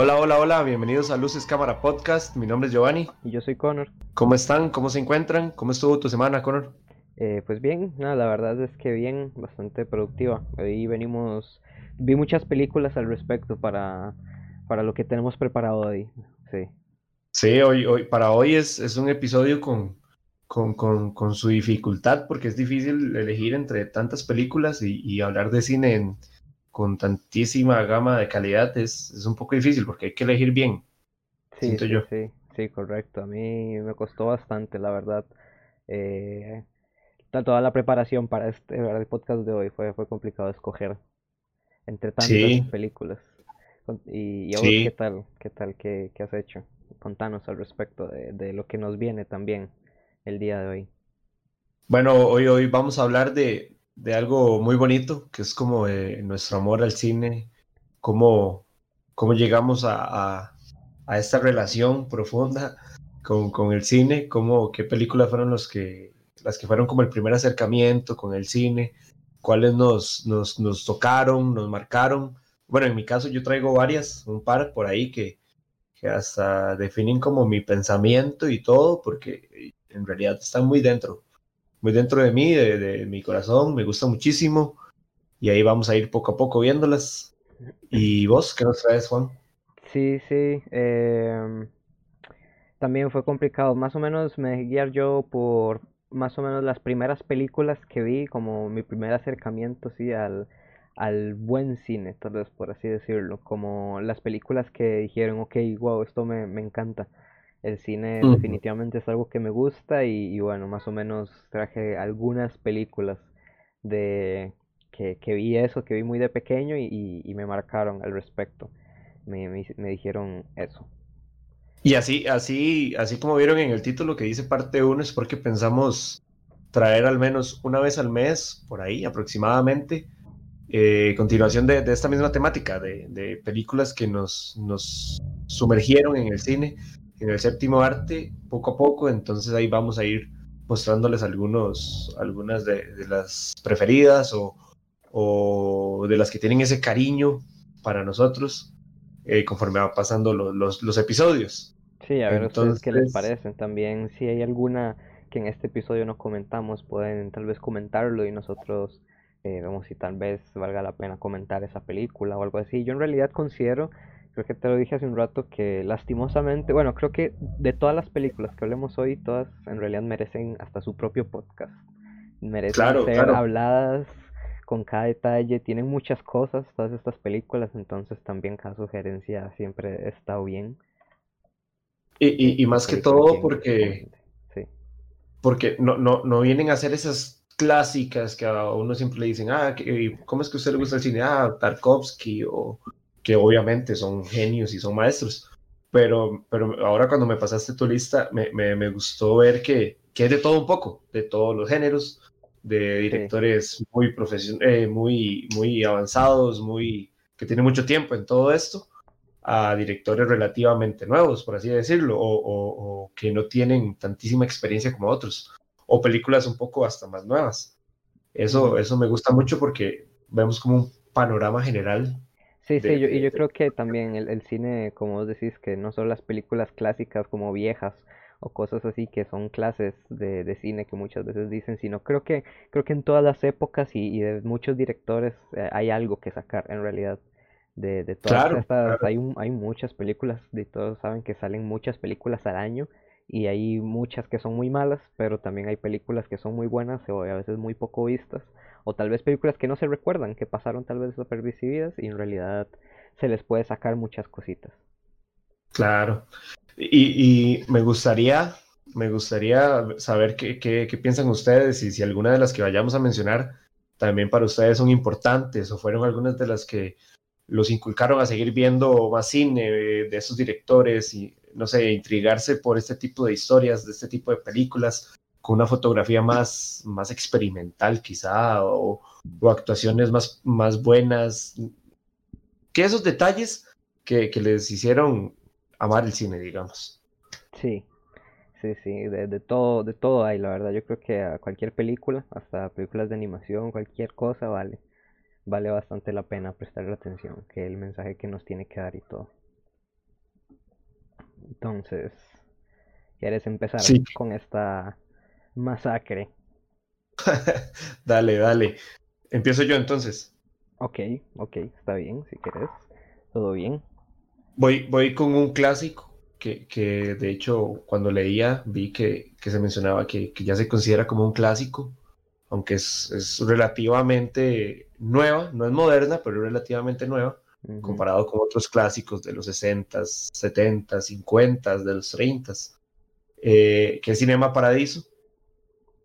Hola, hola, hola, bienvenidos a Luces Cámara Podcast. Mi nombre es Giovanni. Y yo soy Connor. ¿Cómo están? ¿Cómo se encuentran? ¿Cómo estuvo tu semana, Connor? Eh, pues bien, no, la verdad es que bien, bastante productiva. Hoy venimos, vi muchas películas al respecto para, para lo que tenemos preparado hoy. Sí. Sí, hoy, hoy, para hoy es, es un episodio con, con, con, con, su dificultad porque es difícil elegir entre tantas películas y, y hablar de cine en, con tantísima gama de calidad es, es, un poco difícil porque hay que elegir bien. Sí, sí, yo. sí, sí, correcto. A mí me costó bastante, la verdad. Eh, toda la preparación para este el podcast de hoy fue, fue complicado escoger entre tantas películas. Y, y ahora, ¿qué tal? ¿Qué tal? ¿Qué, ¿Qué, has hecho? Contanos al respecto de, de, lo que nos viene también el día de hoy. Bueno, hoy, hoy vamos a hablar de, de algo muy bonito, que es como eh, nuestro amor al cine, cómo, cómo llegamos a, a, a esta relación profunda con, con, el cine, cómo, qué películas fueron los que, las que fueron como el primer acercamiento con el cine, cuáles nos, nos, nos tocaron, nos marcaron. Bueno, en mi caso yo traigo varias, un par por ahí que, que hasta definen como mi pensamiento y todo, porque en realidad están muy dentro muy dentro de mí, de, mi corazón, me gusta muchísimo y ahí vamos a ir poco a poco viéndolas. ¿Y vos qué nos traes, Juan? Sí, sí, eh, también fue complicado, más o menos me dejé guiar yo por más o menos las primeras películas que vi, como mi primer acercamiento, sí, al, al buen cine, tal vez por así decirlo, como las películas que dijeron, ok, wow, esto me, me encanta. El cine definitivamente es algo que me gusta y, y, bueno, más o menos traje algunas películas de que, que vi eso, que vi muy de pequeño y, y, y me marcaron al respecto. Me, me, me, dijeron eso. Y así, así, así como vieron en el título que dice parte 1 es porque pensamos traer al menos una vez al mes, por ahí aproximadamente, eh, continuación de, de, esta misma temática, de, de películas que nos, nos sumergieron en el cine en el séptimo arte poco a poco, entonces ahí vamos a ir mostrándoles algunos, algunas de, de las preferidas o, o, de las que tienen ese cariño para nosotros eh, conforme va pasando los, los, los, episodios. Sí, a ver entonces, ustedes qué les parecen también, si hay alguna que en este episodio no comentamos, pueden tal vez comentarlo y nosotros eh, vemos si tal vez valga la pena comentar esa película o algo así. Yo en realidad considero creo que te lo dije hace un rato que lastimosamente, bueno, creo que de todas las películas que hablemos hoy, todas en realidad merecen hasta su propio podcast. Merecen claro, ser claro. habladas con cada detalle, tienen muchas cosas todas estas películas, entonces también cada sugerencia siempre está bien. Y, y, y más que todo porque, sí. porque no, no, no vienen a hacer esas clásicas que a uno siempre le dicen, ah, ¿cómo es que a usted le gusta el cine? Ah, Tarkovsky o que obviamente son genios y son maestros. Pero, pero ahora cuando me pasaste tu lista, me, me, me gustó ver que, que, es de todo un poco, de todos los géneros, de directores sí. muy, profesion eh, muy, muy avanzados, muy, que tienen mucho tiempo en todo esto, a directores relativamente nuevos, por así decirlo, o, o, o que no tienen tantísima experiencia como otros, o películas un poco hasta más nuevas. Eso, eso me gusta mucho porque vemos como un panorama general Sí, sí, yo, y yo creo que también el, el, cine, como vos decís, que no son las películas clásicas como viejas o cosas así que son clases de, de cine que muchas veces dicen, sino creo que creo que en todas las épocas y, y de muchos directores eh, hay algo que sacar en realidad. De, de todas claro, estas, claro. Hay, un, hay muchas películas, de todos saben que salen muchas películas al año y hay muchas que son muy malas, pero también hay películas que son muy buenas o a veces muy poco vistas o tal vez películas que no se recuerdan, que pasaron tal vez desapercibidas y en realidad se les puede sacar muchas cositas. Claro. Y, y me gustaría, me gustaría saber qué, qué, qué, piensan ustedes y si alguna de las que vayamos a mencionar también para ustedes son importantes o fueron algunas de las que los inculcaron a seguir viendo más cine de esos directores y, no sé, intrigarse por este tipo de historias, de este tipo de películas con una fotografía más, más experimental quizá, o, o actuaciones más, más buenas, que esos detalles que, que, les hicieron amar el cine, digamos. Sí, sí, sí, de, de, todo, de todo hay, la verdad, yo creo que a cualquier película, hasta películas de animación, cualquier cosa vale, vale bastante la pena prestarle atención, que el mensaje que nos tiene que dar y todo. Entonces, ¿quieres empezar Sí, con esta masacre? dale, dale. Empiezo yo entonces. Ok, ok, está bien, si quieres. Todo bien. Voy, voy con un clásico que, que de hecho cuando leía vi que, que se mencionaba que, que ya se considera como un clásico, aunque es, es relativamente nueva, no es moderna, pero es relativamente nueva, Comparado con otros clásicos de los 60, 70, 50, de los 30, eh, que es Cinema Paradiso,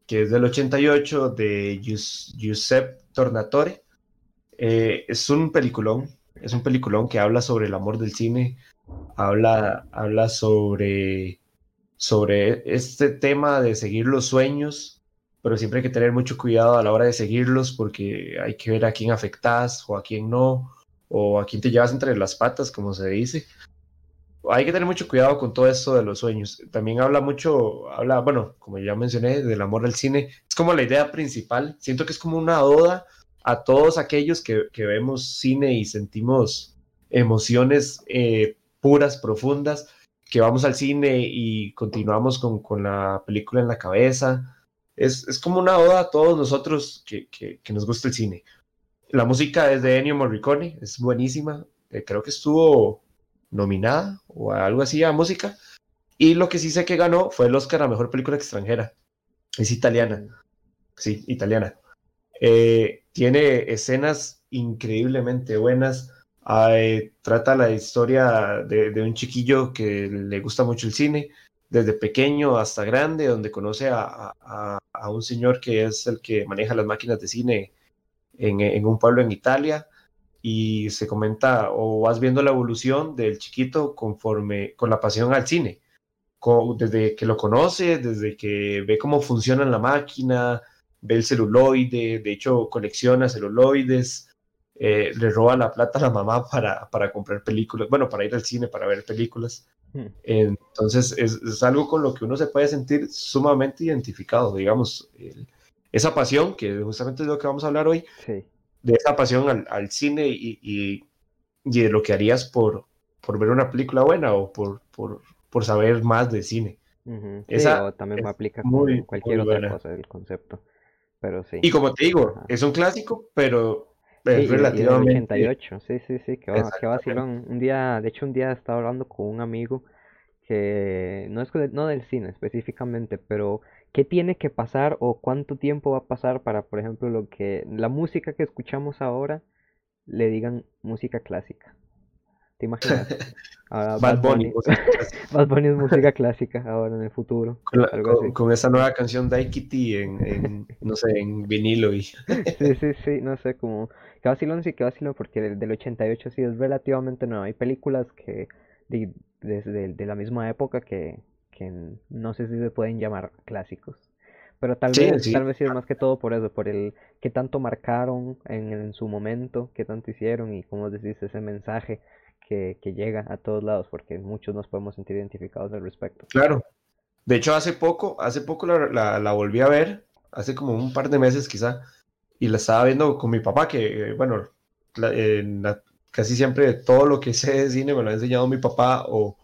que es del 88 de Gius- Giuseppe Tornatore. Eh, es un peliculón, es un peliculón que habla sobre el amor del cine, habla, habla sobre, sobre este tema de seguir los sueños, pero siempre hay que tener mucho cuidado a la hora de seguirlos porque hay que ver a quién afectas o a quién no, o a quién te llevas entre las patas, como se dice. Hay que tener mucho cuidado con todo esto de los sueños. También habla mucho, habla, bueno, como ya mencioné, del amor al cine. Es como la idea principal. Siento que es como una oda a todos aquellos que, vemos cine y sentimos emociones eh, puras, profundas, que vamos al cine y continuamos con, la película en la cabeza. Es, es, como una oda a todos nosotros que, que, nos gusta el cine. La música es de Ennio Morricone, es buenísima. Eh, creo que estuvo nominada o algo así a música. Y lo que sí sé que ganó fue el Oscar a Mejor Película Extranjera. Es italiana. Sí, italiana. Eh, tiene escenas increíblemente buenas. Eh, trata la historia de, un chiquillo que le gusta mucho el cine, desde pequeño hasta grande, donde conoce a, a un señor que es el que maneja las máquinas de cine en, en un pueblo en Italia y se comenta o vas viendo la evolución del chiquito conforme con la pasión al cine, con, desde que lo conoce, desde que ve cómo funciona la máquina, ve el celuloide, de hecho colecciona celuloides, eh, le roba la plata a la mamá para, para, comprar películas, bueno, para ir al cine, para ver películas. Hmm. Entonces es, es, algo con lo que uno se puede sentir sumamente identificado, digamos, el, esa pasión, que justamente es lo que vamos a hablar hoy, Sí. de esa pasión al, al cine y, y, y, de lo que harías por, por ver una película buena o por, por, por saber más de cine. Sí, Esa o también me aplica muy, con cualquier muy otra cosa el concepto. Pero sí. Y como te digo, Ajá. es un clásico, pero Sí, es y, y del relativamente... 88, sí, sí, sí, que va, que vacilón. Un día, de hecho, un día estaba hablando con un amigo que no es no del cine específicamente, pero qué tiene que pasar o cuánto tiempo va a pasar para, por ejemplo, lo que la música que escuchamos ahora le digan música clásica. ¿Te imaginas? Ahora Bad Bad Bunny. Bad Bunny es música clásica ahora en el futuro, con, la- algo con- así. con esa nueva canción Kitty en, en, no sé, en vinilo y... Sí, sí, sí, no sé, como que vacilón sí que vacilón porque del, del 88 sí es relativamente nuevo. Hay películas que de, desde de la misma época que, que no sé si se pueden llamar clásicos. Pero tal Sí, vez, sí, tal vez sí es más que todo por eso, por el que tanto marcaron en, en su momento, que tanto hicieron y como decís, ese mensaje que, que llega a todos lados, porque muchos nos podemos sentir identificados al respecto. claro. De hecho, hace poco, hace poco la, la, la volví a ver, hace como un par de meses quizá, y la estaba viendo con mi papá, que, bueno, la- eh, casi siempre todo lo que sé de cine me lo ha enseñado mi papá o,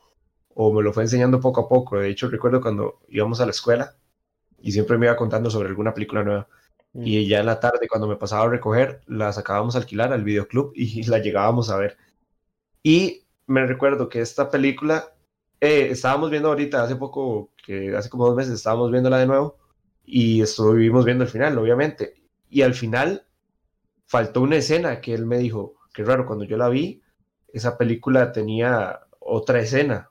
o me lo fue enseñando poco a poco. De hecho, recuerdo cuando íbamos a la escuela y siempre me iba contando sobre alguna película nueva. Y Ujú, ya en la tarde, cuando me pasaba a recoger, la sacábamos a alquilar al videoclub y la llegábamos a ver. Y me recuerdo que esta película, eh, estábamos viendo ahorita, hace poco, que hace como dos meses estábamos viéndola de nuevo y estuvimos viendo el final, obviamente. Y al final faltó una escena que él me dijo, qué raro, cuando yo la vi, esa película tenía otra escena.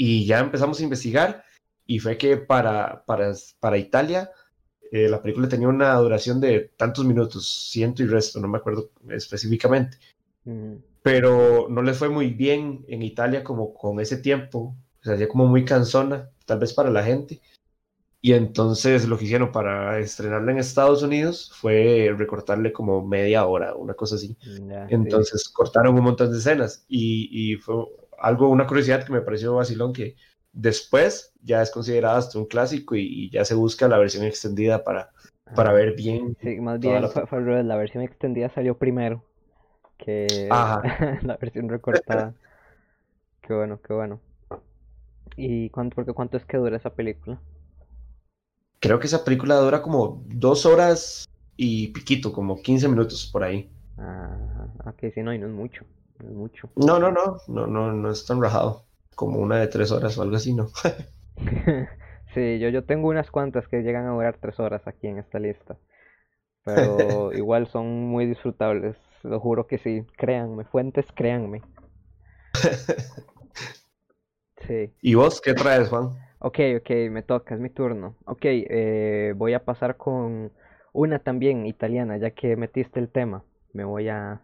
Y ya empezamos a investigar y fue que para, para, para Italia eh, la película tenía una duración de tantos minutos, ciento y resto, no me acuerdo específicamente pero no les fue muy bien en Italia como con ese tiempo, se hacía como muy cansona, tal vez para la gente. Y entonces lo que hicieron para estrenarla en Estados Unidos fue recortarle como media hora, una cosa así. Sí. Entonces cortaron un montón de escenas y, y fue algo, una curiosidad que me pareció vacilón que después ya es considerada hasta un clásico y, y ya se busca la versión extendida para, para ver bien Sí, más bien la... fue, fue al revés, la versión extendida salió primero que Ajá, la versión recortada. Qué bueno, qué bueno. ¿Y cuánto, porque cuánto es que dura esa película? Creo que esa película dura como dos horas y piquito, como 15 minutos por ahí. Ah, ok, sí, no, y no es mucho, es mucho. No, no, no, no, no, no es tan rajado. Como una de tres horas o algo así, ¿no? sí, yo, yo tengo unas cuantas que llegan a durar tres horas aquí en esta lista. Pero igual son muy disfrutables, lo juro que sí, créanme, fuentes, créanme. Sí. ¿Y vos qué traes, Juan? Ok, ok, me toca, es mi turno. Ok, eh, voy a pasar con una también italiana, ya que metiste el tema. Me voy a,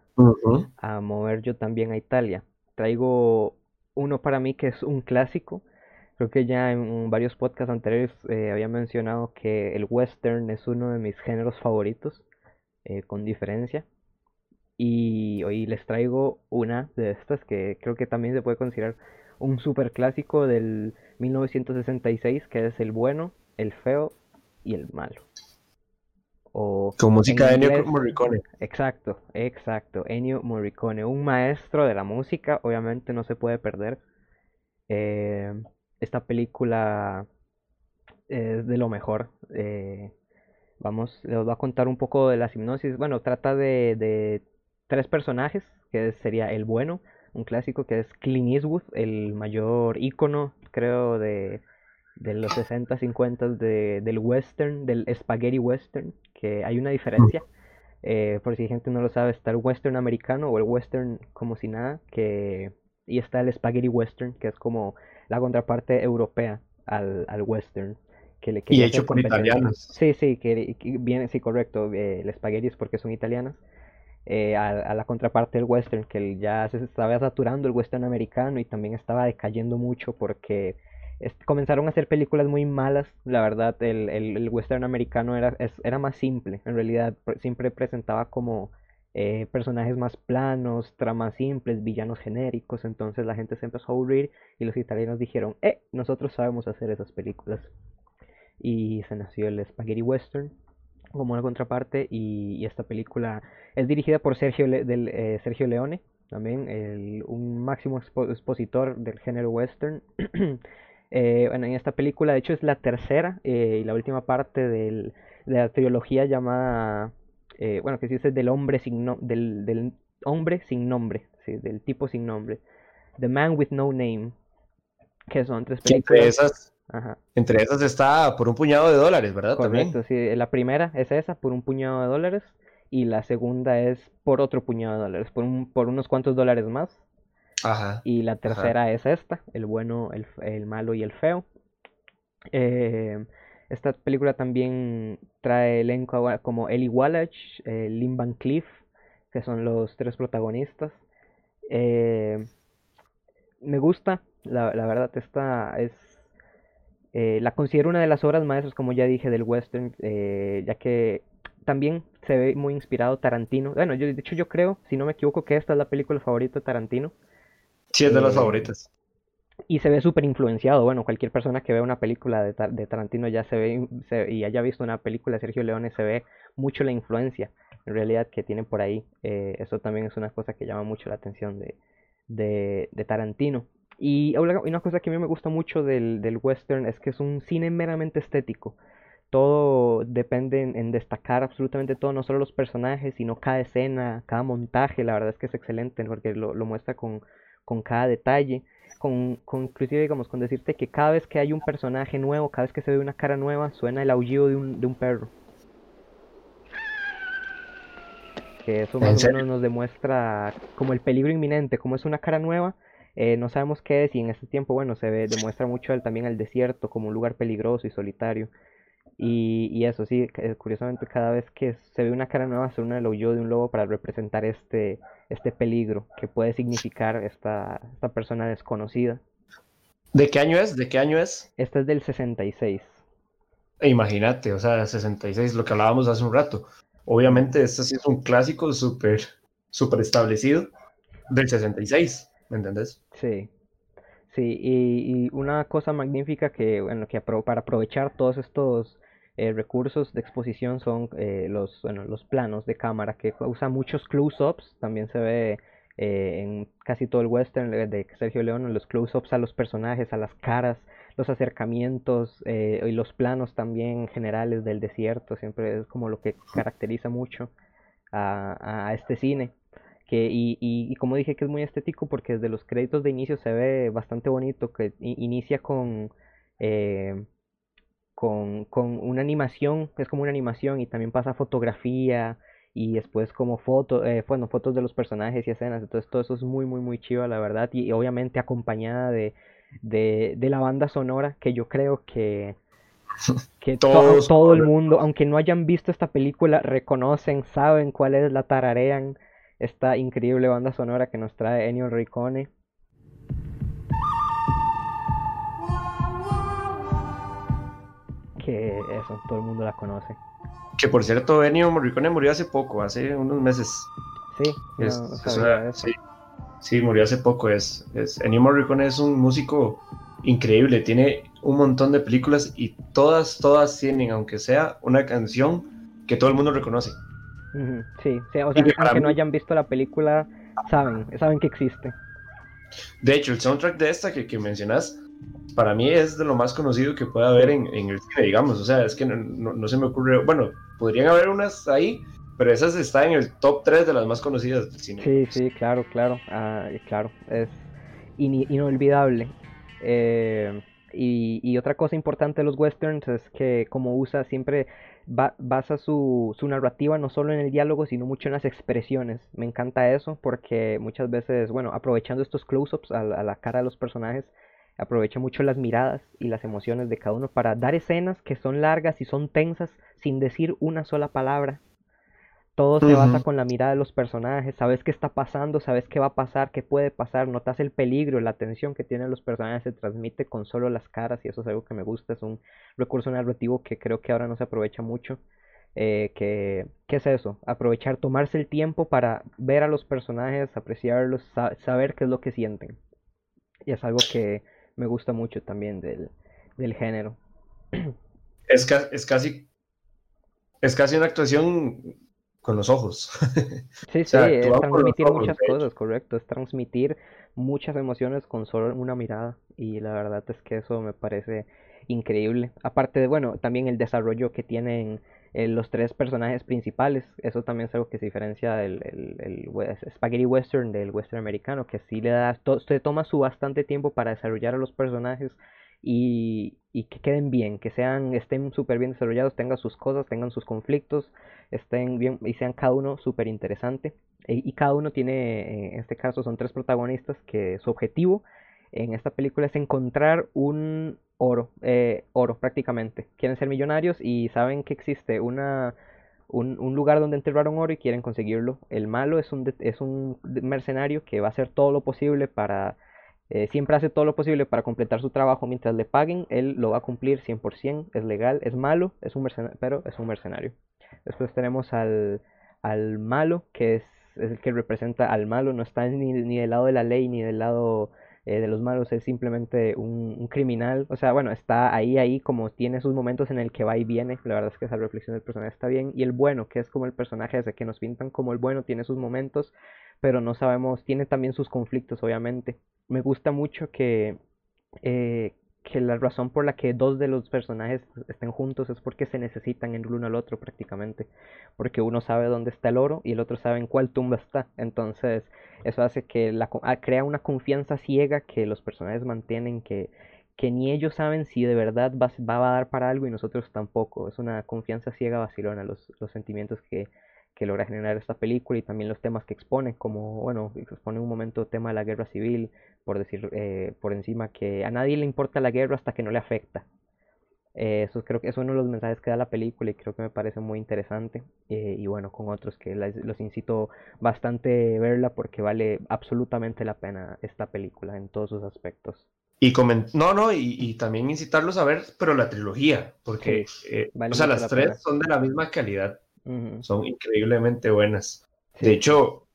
a mover yo también a Italia. Traigo uno para mí que es un clásico. Creo que ya en varios podcasts anteriores eh, había mencionado que el western es uno de mis géneros favoritos, eh, con diferencia. Y hoy les traigo una de estas que creo que también se puede considerar un super clásico del 1966 que es El bueno, el feo y el malo. O Con música de Ennio Morricone. Exacto, exacto. Ennio Morricone, un maestro de la música, obviamente no se puede perder. Eh, esta película es de lo mejor. Eh, vamos, les voy a contar un poco de la hipnosis. Bueno, trata de, de tres personajes, que sería el bueno, un clásico que es Clint Eastwood, el mayor ícono, creo, de, de los 60, 50 de, del western, del spaghetti western, que hay una diferencia. Eh, por si gente no lo sabe, está el western americano o el western como si nada, que y está el spaghetti western, que es como la contraparte europea al, al western. Que le y hecho por italianos. Sí, sí, que, viene, sí, correcto, eh, el spaghetti es porque son italianas. Eh, a, la contraparte del western, que ya se estaba saturando el western americano y también estaba decayendo mucho porque comenzaron a hacer películas muy malas. La verdad, el, el, western americano era, era más simple, en realidad siempre presentaba como eh, personajes más planos, tramas simples, villanos genéricos, entonces la gente se empezó a aburrir y los italianos dijeron, eh, nosotros sabemos hacer esas películas. Y se nació el Spaghetti Western como una contraparte y, esta película es dirigida por Sergio, del, eh, Sergio Leone, también un máximo expositor del género western. eh, bueno, en esta película de hecho es la tercera eh, y la última parte del, de la trilogía llamada, eh, bueno, que se dice del hombre sin, del, del hombre sin nombre, ¿sí? del tipo sin nombre. The Man with No Name, que son tres películas. Entre esas está por un puñado de dólares, ¿verdad? Correcto, sí. La primera es esa, por un puñado de dólares. Y la segunda es por otro puñado de dólares, por, un, por unos cuantos dólares más. Ajá. Y la tercera es esta, el bueno, el, malo y el feo. Eh, esta película también trae elenco como Ellie Wallach, eh, Lynn Van Cleef, que son los tres protagonistas. Eh, me gusta, la, la verdad, esta es eh, la considero una de las obras maestras, como ya dije, del western, eh, ya que también se ve muy inspirado Tarantino. Bueno, yo, de hecho yo creo, si no me equivoco, que esta es la película favorita de Tarantino. Sí, es de las eh, favoritas. Y se ve súper influenciado. Bueno, cualquier persona que vea una película de, Tarantino ya se ve, y haya visto una película de Sergio Leone, se ve mucho la influencia, en realidad, que tiene por ahí. eso también es una cosa que llama mucho la atención de, de, de Tarantino. Y una cosa que a mí me gusta mucho del, del western es que es un cine meramente estético. Todo depende en, destacar absolutamente todo, no solo los personajes, sino cada escena, cada montaje. La verdad es que es excelente porque lo, lo muestra con, con cada detalle. Con, con, inclusive digamos con decirte que cada vez que hay un personaje nuevo, cada vez que se ve una cara nueva, suena el aullido de un, de un perro. Que eso más o menos nos demuestra como el peligro inminente, como es una cara nueva, eh, no sabemos qué es y en este tiempo, bueno, se ve, demuestra mucho el, también el desierto como un lugar peligroso y solitario. Y, y eso sí, curiosamente cada vez que se ve una cara nueva suena el huyó de un lobo para representar este, este peligro que puede significar esta, esta persona desconocida. ¿De qué año es? ¿De qué año es? Esta es del 66. E imagínate, o sea, 66, lo que hablábamos hace un rato. Obviamente, este sí es un clásico súper súper establecido del 66. ¿Me entendés? Sí. Sí, y, una cosa magnífica que, bueno, que para aprovechar todos estos eh, recursos de exposición son eh, los, bueno, los planos de cámara, que usa muchos close-ups, también se ve eh, en casi todo el western de Sergio León, los close-ups a los personajes, a las caras, los acercamientos eh, y los planos también generales del desierto, siempre es como lo que caracteriza mucho a, este cine. Que, y, y, como dije que es muy estético porque desde los créditos de inicio se ve bastante bonito, que inicia con, eh, con, con, una animación, es como una animación y también pasa fotografía y después como fotos, eh, bueno, fotos de los personajes y escenas, entonces todo eso es muy, muy, muy chido, la verdad, y obviamente acompañada de, de, de la banda sonora, que yo creo que, que todo el mundo, aunque no hayan visto esta película, reconocen, saben cuál es, la tararean, esta increíble banda sonora que nos trae Ennio Ricone. Que eso, todo el mundo la conoce. Que por cierto, Ennio Morricone murió hace poco, hace unos meses. Sí, sí. Sí, murió hace poco. Es, es, Ennio Morricone es un músico increíble. Tiene un montón de películas y todas, todas tienen, aunque sea una canción que todo el mundo reconoce. Sí, sí o sea, aunque no hayan visto la película, saben, saben que existe. De hecho, el soundtrack de esta que, que mencionas, para mí es de lo más conocido que puede haber en, en el cine, digamos. O sea, es que no, se me ocurre. Bueno, podrían haber unas ahí, pero esas están en el top 3 de las más conocidas del cine. Sí, sí, claro, claro. Ah, claro, es inolvidable. Eh, y, otra cosa importante de los westerns es que como usa siempre basa su, narrativa no solo en el diálogo, sino mucho en las expresiones. Me encanta eso porque muchas veces, bueno, aprovechando estos close-ups a, la cara de los personajes, aprovecha mucho las miradas y las emociones de cada uno para dar escenas que son largas y son tensas sin decir una sola palabra. Todo se basa con la mirada de los personajes, sabes qué está pasando, sabes qué va a pasar, qué puede pasar, notas el peligro, la tensión que tienen los personajes se transmite con solo las caras y eso es algo que me gusta, es un recurso narrativo que creo que ahora no se aprovecha mucho. Eh, que, ¿Qué es eso? Aprovechar, tomarse el tiempo para ver a los personajes, apreciarlos, saber qué es lo que sienten. Y es algo que me gusta mucho también del, del género. Es, es casi es casi una actuación con los ojos. Sí, sí, es transmitir muchas cosas, correcto, es transmitir muchas emociones con solo una mirada y la verdad es que eso me parece increíble. Aparte de, bueno, también el desarrollo que tienen los tres personajes principales, eso también es algo que se diferencia del el, Spaghetti Western del Western americano, que sí le da, se toma su bastante tiempo para desarrollar a los personajes y, y que queden bien, que sean, estén súper bien desarrollados, tengan sus cosas, tengan sus conflictos, estén bien y sean cada uno súper interesante. E, y cada uno tiene, en este caso son tres protagonistas que su objetivo en esta película es encontrar un oro, eh, oro prácticamente. Quieren ser millonarios y saben que existe una, un, un, lugar donde enterraron oro y quieren conseguirlo. El malo es un, es un mercenario que va a hacer todo lo posible para eh, siempre hace todo lo posible para completar su trabajo mientras le paguen, él lo va a cumplir 100%, es legal, es malo, es un pero es un mercenario. Después tenemos al, al malo, que es, el que representa al malo, no está ni, ni del lado de la ley ni del lado eh, de los malos, es simplemente un, criminal. O sea, bueno, está ahí, ahí, como tiene sus momentos en el que va y viene. La verdad es que esa reflexión del personaje está bien. Y el bueno, que es como el personaje ese que nos pintan como el bueno, tiene sus momentos, pero no sabemos, tiene también sus conflictos, obviamente. Me gusta mucho que, eh, que la razón por la que dos de los personajes estén juntos es porque se necesitan el uno al otro prácticamente. Porque uno sabe dónde está el oro y el otro sabe en cuál tumba está. Entonces, eso hace que la, ah, crea una confianza ciega que los personajes mantienen que, que ni ellos saben si de verdad va, va, a dar para algo y nosotros tampoco. Es una confianza ciega vacilona los, los sentimientos que, que logra generar esta película y también los temas que expone, como, bueno, expone un momento el tema de la guerra civil, por decir eh, por encima que a nadie le importa la guerra hasta que no le afecta. Eh, eso creo que es uno de los mensajes que da la película y creo que me parece muy interesante. Eh, y bueno, con otros que los incito bastante verla porque vale absolutamente la pena esta película en todos sus aspectos. Y no, no, y, también incitarlos a ver, pero la trilogía, porque o sea, las tres son de la misma calidad. Son increíblemente buenas. De hecho,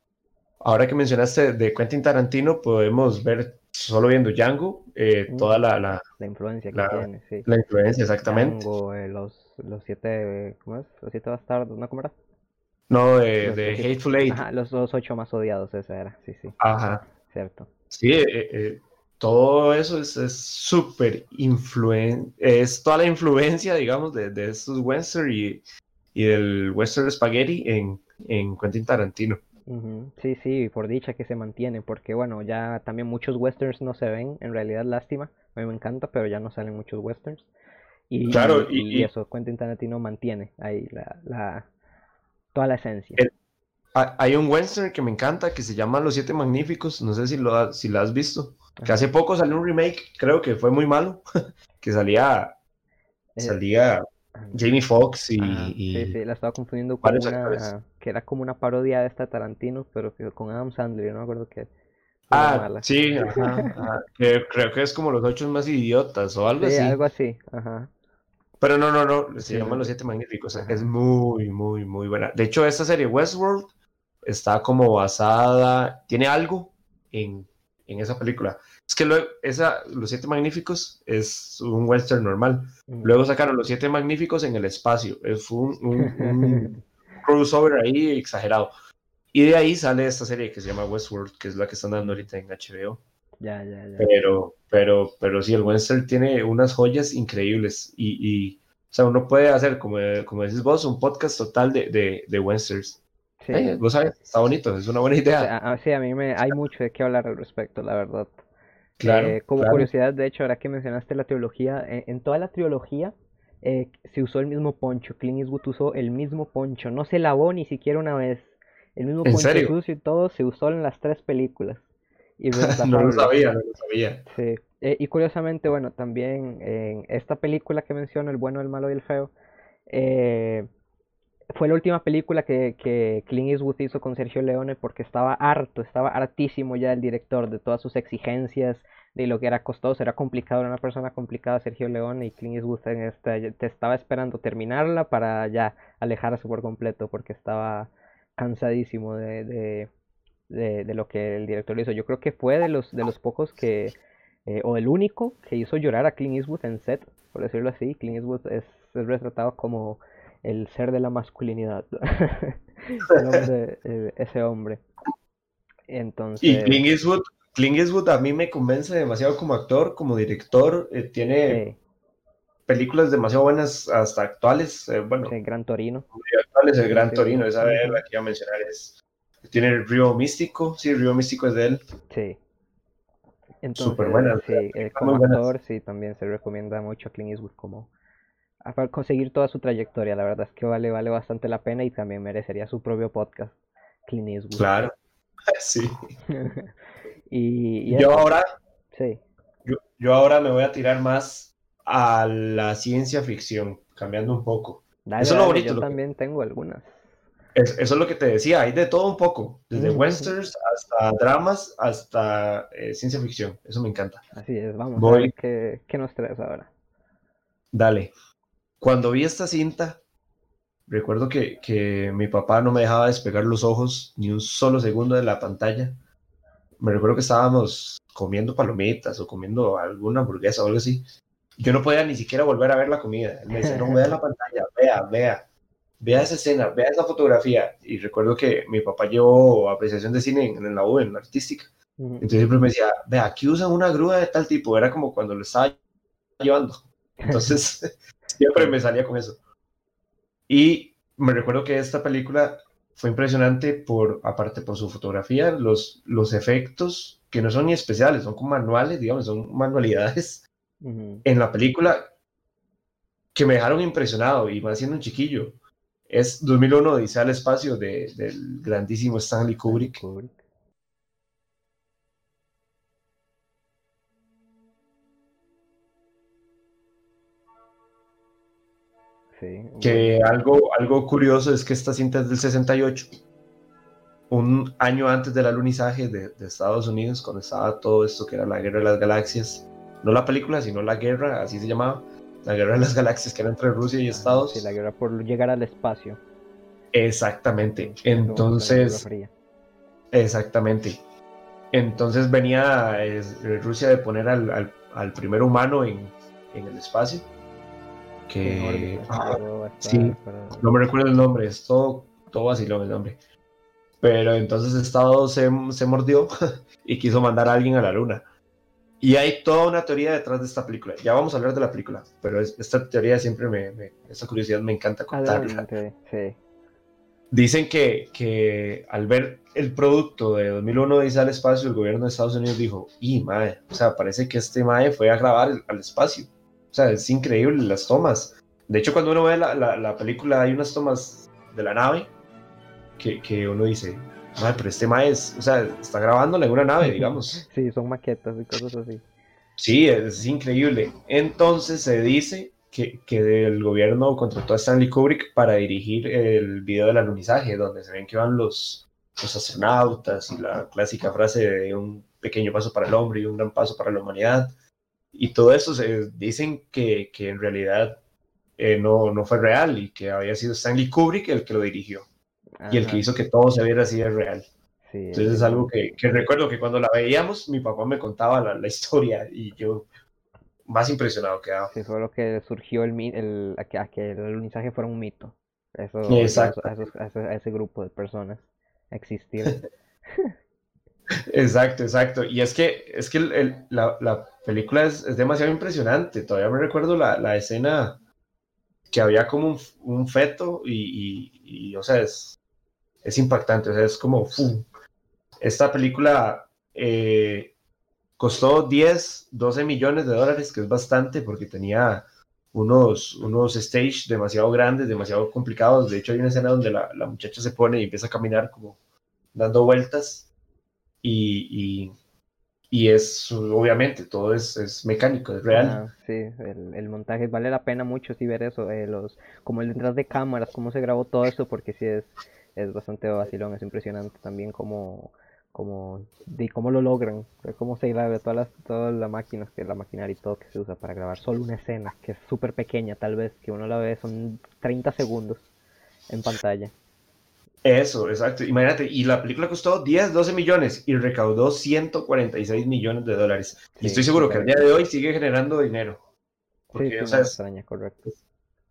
ahora que mencionaste de Quentin Tarantino, podemos ver, solo viendo Django, eh, toda la, la, influencia que tiene. Sí. La influencia, exactamente. Django, eh, los, los siete, ¿cómo es? Los siete bastardos, ¿no? ¿Cómo era? No, de, de Hateful Eight. Ajá, los dos ocho más odiados, esa era, sí, sí. Ajá. Cierto. Sí, eh, todo eso es súper influen es toda la influencia, digamos, de, de estos western y, y del western spaghetti en, en Quentin Tarantino. Sí, sí, por dicha que se mantiene, porque bueno, ya también muchos westerns no se ven, en realidad lástima, a mí me encanta, pero ya no salen muchos westerns. Y, claro, y, eso, Quentin Tarantino mantiene ahí la, la toda la esencia. hay un western que me encanta que se llama Los Siete Magníficos, no sé si lo, si lo has visto, que hace poco salió un remake, creo que fue muy malo, que salía, eh, salía Jamie Foxx y, Sí, sí, la estaba confundiendo con una que era como una parodia de esta Tarantino, pero con Adam Sandler, yo no me acuerdo que. Ah, sí, que creo que es como los ocho más idiotas o algo sí, así. algo así, ajá. Pero no, no, no, se llama Los Siete Magníficos, es muy, muy, muy buena. De hecho, esta serie Westworld está como basada, tiene algo en, en esa película. Es que luego, esa, Los Siete Magníficos es un western normal. Luego sacaron Los Siete Magníficos en el espacio. Es un, un, crossover ahí exagerado. Y de ahí sale esta serie que se llama Westworld, que es la que están dando ahorita en HBO. Ya, ya, ya. Pero, pero, pero sí, el western tiene unas joyas increíbles. Y, y o sea, uno puede hacer, como, como decís vos, un podcast total de, de, de westerns. Sí. Eh, vos sabes, está bonito, es una buena idea. Sí, a, mí me, hay mucho de qué hablar al respecto, la verdad. Claro, eh, como curiosidad, de hecho, ahora que mencionaste la trilogía, en, toda la trilogía eh, se usó el mismo poncho. Clint Eastwood usó el mismo poncho. No se lavó ni siquiera una vez. El mismo poncho sucio y todo se usó en las tres películas. Y no lo sabía, no lo sabía. Sí. Eh, y curiosamente, bueno, también en esta película que menciono, El bueno, el malo y el feo, fue la última película que, que Clint Eastwood hizo con Sergio Leone porque estaba harto, estaba hartísimo ya el director de todas sus exigencias, de lo que era costoso, era complicado, era una persona complicada Sergio Leone y Clint Eastwood te estaba esperando terminarla para ya alejarse por completo porque estaba cansadísimo de, de, de, lo que el director hizo. Yo creo que fue de los, de los pocos que, eh, o el único que hizo llorar a Clint Eastwood en set, por decirlo así. Clint Eastwood es, es retratado como el ser de la masculinidad. Eh, ese hombre. Entonces... Y Clint Eastwood, a mí me convence demasiado como actor, como director. Eh, tiene películas demasiado buenas, hasta actuales. Eh, bueno, el Gran Torino. Actuales, el Gran Torino, esa de la que iba a mencionar es. Tiene el Río Místico, sí, el Río Místico es de él. Sí. Súper buena. Sí, como actor, sí, también se recomienda mucho a Clint Eastwood como para conseguir toda su trayectoria. La verdad es que vale, vale bastante la pena y también merecería su propio podcast, Clint Eastwood. Claro, sí. y, yo ahora, sí. Yo, ahora me voy a tirar más a la ciencia ficción, cambiando un poco. eso es lo bonito. Yo también tengo algunas. eso es lo que te decía, hay de todo un poco, desde westerns hasta dramas hasta eh, ciencia ficción. Eso me encanta. Así es, vamos a ver qué, qué nos traes ahora. Dale. Cuando vi esta cinta, recuerdo que, que, mi papá no me dejaba despegar los ojos ni un solo segundo de la pantalla. Me recuerdo que estábamos comiendo palomitas o comiendo alguna hamburguesa o algo así. Yo no podía ni siquiera volver a ver la comida. Él me decía, no, vea la pantalla, vea, vea, vea esa escena, vea esa fotografía. Y recuerdo que mi papá llevó apreciación de cine en, la U, en la artística. Entonces siempre me decía, vea, aquí usan una grúa de tal tipo. Era como cuando lo estaba llevando. Entonces, Siempre me salía con eso. Y me recuerdo que esta película fue impresionante por, aparte por su fotografía, los, los efectos que no son ni especiales, son como manuales, digamos, son manualidades en la película que me dejaron impresionado y más siendo un chiquillo. Es 2001 dice al espacio de, del grandísimo Stanley Kubrick. Que algo, algo curioso es que esta cinta es del 68, un año antes del alunizaje de, de, Estados Unidos, cuando estaba todo esto que era la guerra de las galaxias. No la película, sino la guerra, así se llamaba, la guerra de las galaxias, que era entre Rusia y Estados. Sí, la guerra por llegar al espacio. Exactamente. Entonces. Exactamente. Entonces venía Rusia de poner al, al, al primer humano en, en el espacio que ah, sí, no me recuerdo el nombre, es todo todo vacilón el nombre. Pero entonces Estado se, se mordió y quiso mandar a alguien a la luna. Y hay toda una teoría detrás de esta película. Ya vamos a hablar de la película, pero esta teoría siempre me, esta curiosidad me encanta contarla. sí. Dicen que, que al ver el producto de 2001 dice al espacio, el gobierno de Estados Unidos dijo, y mae, o sea, parece que este mae fue a grabar al espacio. O sea, es increíble las tomas. De hecho, cuando uno ve la, la, película, hay unas tomas de la nave que, que uno dice, mae, pero este mae es, o sea, está grabándola en una nave, digamos. Sí, son maquetas y cosas así. Sí, es increíble. Entonces se dice que, que, el gobierno contrató a Stanley Kubrick para dirigir el video del alunizaje, donde se ven que van los, los astronautas y la clásica frase de un pequeño paso para el hombre y un gran paso para la humanidad. Y todo eso se dicen que, que en realidad eh, no, no fue real y que había sido Stanley Kubrick el que lo dirigió y el que hizo que todo se viera así de real. Entonces es algo que, que, recuerdo que cuando la veíamos, mi papá me contaba la, la historia y yo más impresionado quedaba. Sí, fue lo que surgió el, el a, que, a que el alunizaje fuera un mito. Eso, Exacto. A, ese grupo de personas existir. exacto, exacto. Y es que, es que el, la, la, película es, es, demasiado impresionante. Todavía me recuerdo la, la escena que había como un, un feto y, y, y, o sea, es, es impactante. O sea, es como... ¡fum! Esta película... Eh, Costó 10, 12 millones de dólares, que es bastante porque tenía unos, unos stage demasiado grandes, demasiado complicados. De hecho, hay una escena donde la, la muchacha se pone y empieza a caminar como dando vueltas y, y, y es, obviamente, todo es, es mecánico, es real. Sí, el, el, montaje vale la pena mucho sí ver eso, eh, los, como el detrás de cámaras, cómo se grabó todo eso, porque sí es, es bastante vacilón, es impresionante también como como de cómo lo logran, cómo se graba todas las, todas las máquinas, que la maquinaria y todo que se usa para grabar solo una escena, que es súper pequeña tal vez, que uno la ve son 30 segundos en pantalla. Eso, exacto. Imagínate, y la película costó 10, 12 millones y recaudó 146 millones de dólares. y estoy seguro que al día de hoy sigue generando dinero. Porque, sí, o sea, es, extraña, correcto.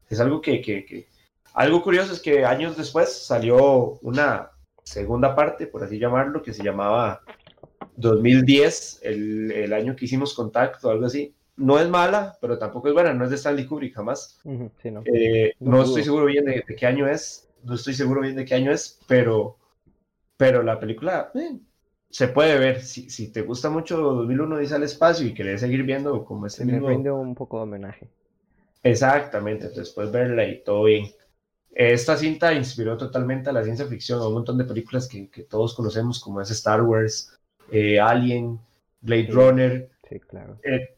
Es algo que, que, que... Algo curioso es que años después salió una, segunda parte, por así llamarlo, que se llamaba 2010, el, el año que hicimos contacto, algo así. No es mala, pero tampoco es buena, no es de Stanley Kubrick jamás. no. Eh, no, estoy seguro bien de, qué año es, no estoy seguro bien de qué año es, pero, pero la película eh, se puede ver. Si, si, te gusta mucho 2001 dice al espacio y querés seguir viendo como este mismo... rinde un poco de homenaje. Exactamente, entonces puedes verla y todo bien. Esta cinta inspiró totalmente a la ciencia ficción, a un montón de películas que, que todos conocemos, como es Star Wars, eh, Alien, Blade Runner. Sí, claro. Eh,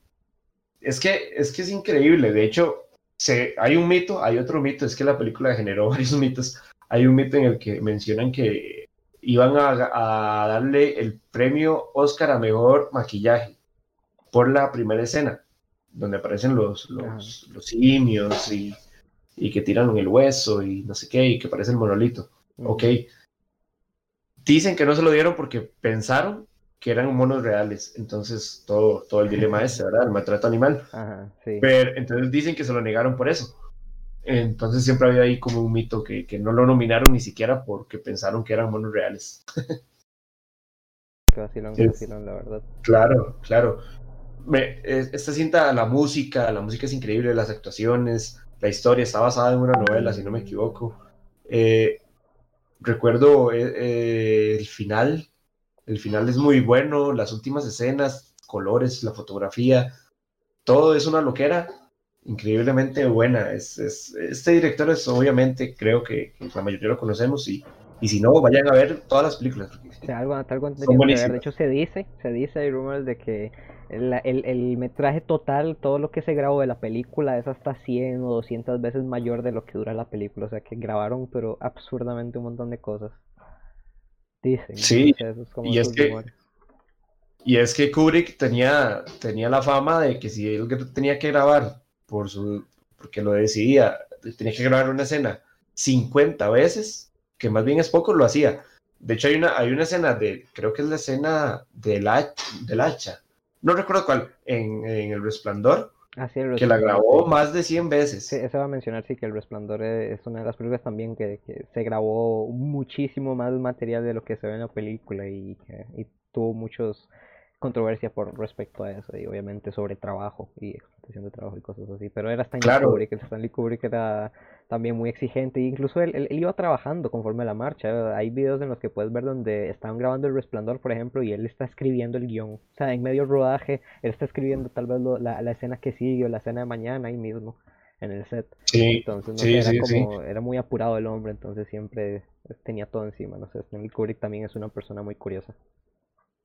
es, que, es que es increíble. De hecho, se, hay un mito, hay otro mito, es que la película generó varios mitos. Hay un mito en el que mencionan que iban a, a darle el premio Oscar a mejor maquillaje por la primera escena, donde aparecen los, los, los simios y y que tiran el hueso y no sé qué, y que parece el monolito. Ok. Dicen que no se lo dieron porque pensaron que eran monos reales. Entonces, todo, todo el dilema ese, ¿verdad? El maltrato animal. Ajá, sí. Pero entonces dicen que se lo negaron por eso. Entonces siempre había ahí como un mito que, que no lo nominaron ni siquiera porque pensaron que eran monos reales. que vacilón, que vacilón, la verdad. Claro, claro. Me, esta cinta, la música, la música es increíble, las actuaciones, la historia está basada en una novela, si no me equivoco. Eh, recuerdo eh, eh, el final, el final es muy bueno, las últimas escenas, colores, la fotografía, todo es una loquera increíblemente buena. Es, es, este director es obviamente, creo que, la mayoría lo conocemos y, y si no, vayan a ver todas las películas. algo, algo de hecho se dice, se dice, hay rumores de que el, el, metraje total, todo lo que se grabó de la película es hasta 100 o 200 veces mayor de lo que dura la película. O sea que grabaron, pero absurdamente un montón de cosas. Dicen. Sí, y, es que, y es que Kubrick tenía, tenía la fama de que si él tenía que grabar, por su, porque lo decidía, tenía que grabar una escena 50 veces, que más bien es poco, lo hacía. De hecho, hay una, hay una escena de, creo que es la escena del, del hacha, no recuerdo cuál, en, El Resplandor, Ah, sí, que la grabó sí. más de 100 Sí, veces. eso va a mencionar, sí, que El Resplandor es una de las películas también que, que se grabó muchísimo más material de lo que se ve en la película y, que- y tuvo muchos controversia por respecto a eso y obviamente sobre trabajo y explotación de trabajo y cosas así. Pero era Stanley Claro, Kubrick, Stanley Kubrick era también muy exigente e incluso él, él- él iba trabajando conforme a la marcha. Hay videos en los que puedes ver donde estaban grabando El Resplandor, por ejemplo, y él está escribiendo el guion. O sea, en medio del rodaje, él está escribiendo tal vez lo- la, la escena que sigue o la escena de mañana ahí mismo en el set. sí, Entonces, no sé, sí, era sí, sí. como, era muy apurado el hombre, entonces siempre tenía todo encima. No sé, Stanley Kubrick también es una persona muy curiosa.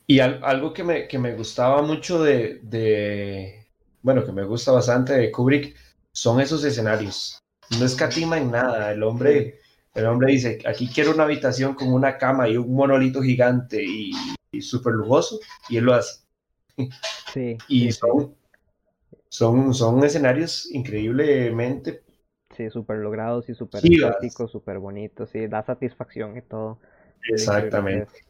Y al- algo que me, que me gustaba mucho de, de, bueno, que me gusta bastante de Kubrick son esos escenarios. No escatima en nada. El hombre, el hombre dice, aquí quiero una habitación con una cama y un monolito gigante y, y súper lujoso, y él lo hace. sí, Y son, son, son escenarios increíblemente Sí, súper logrados y súper estéticos, súper bonitos, sí, da satisfacción y todo Exactamente,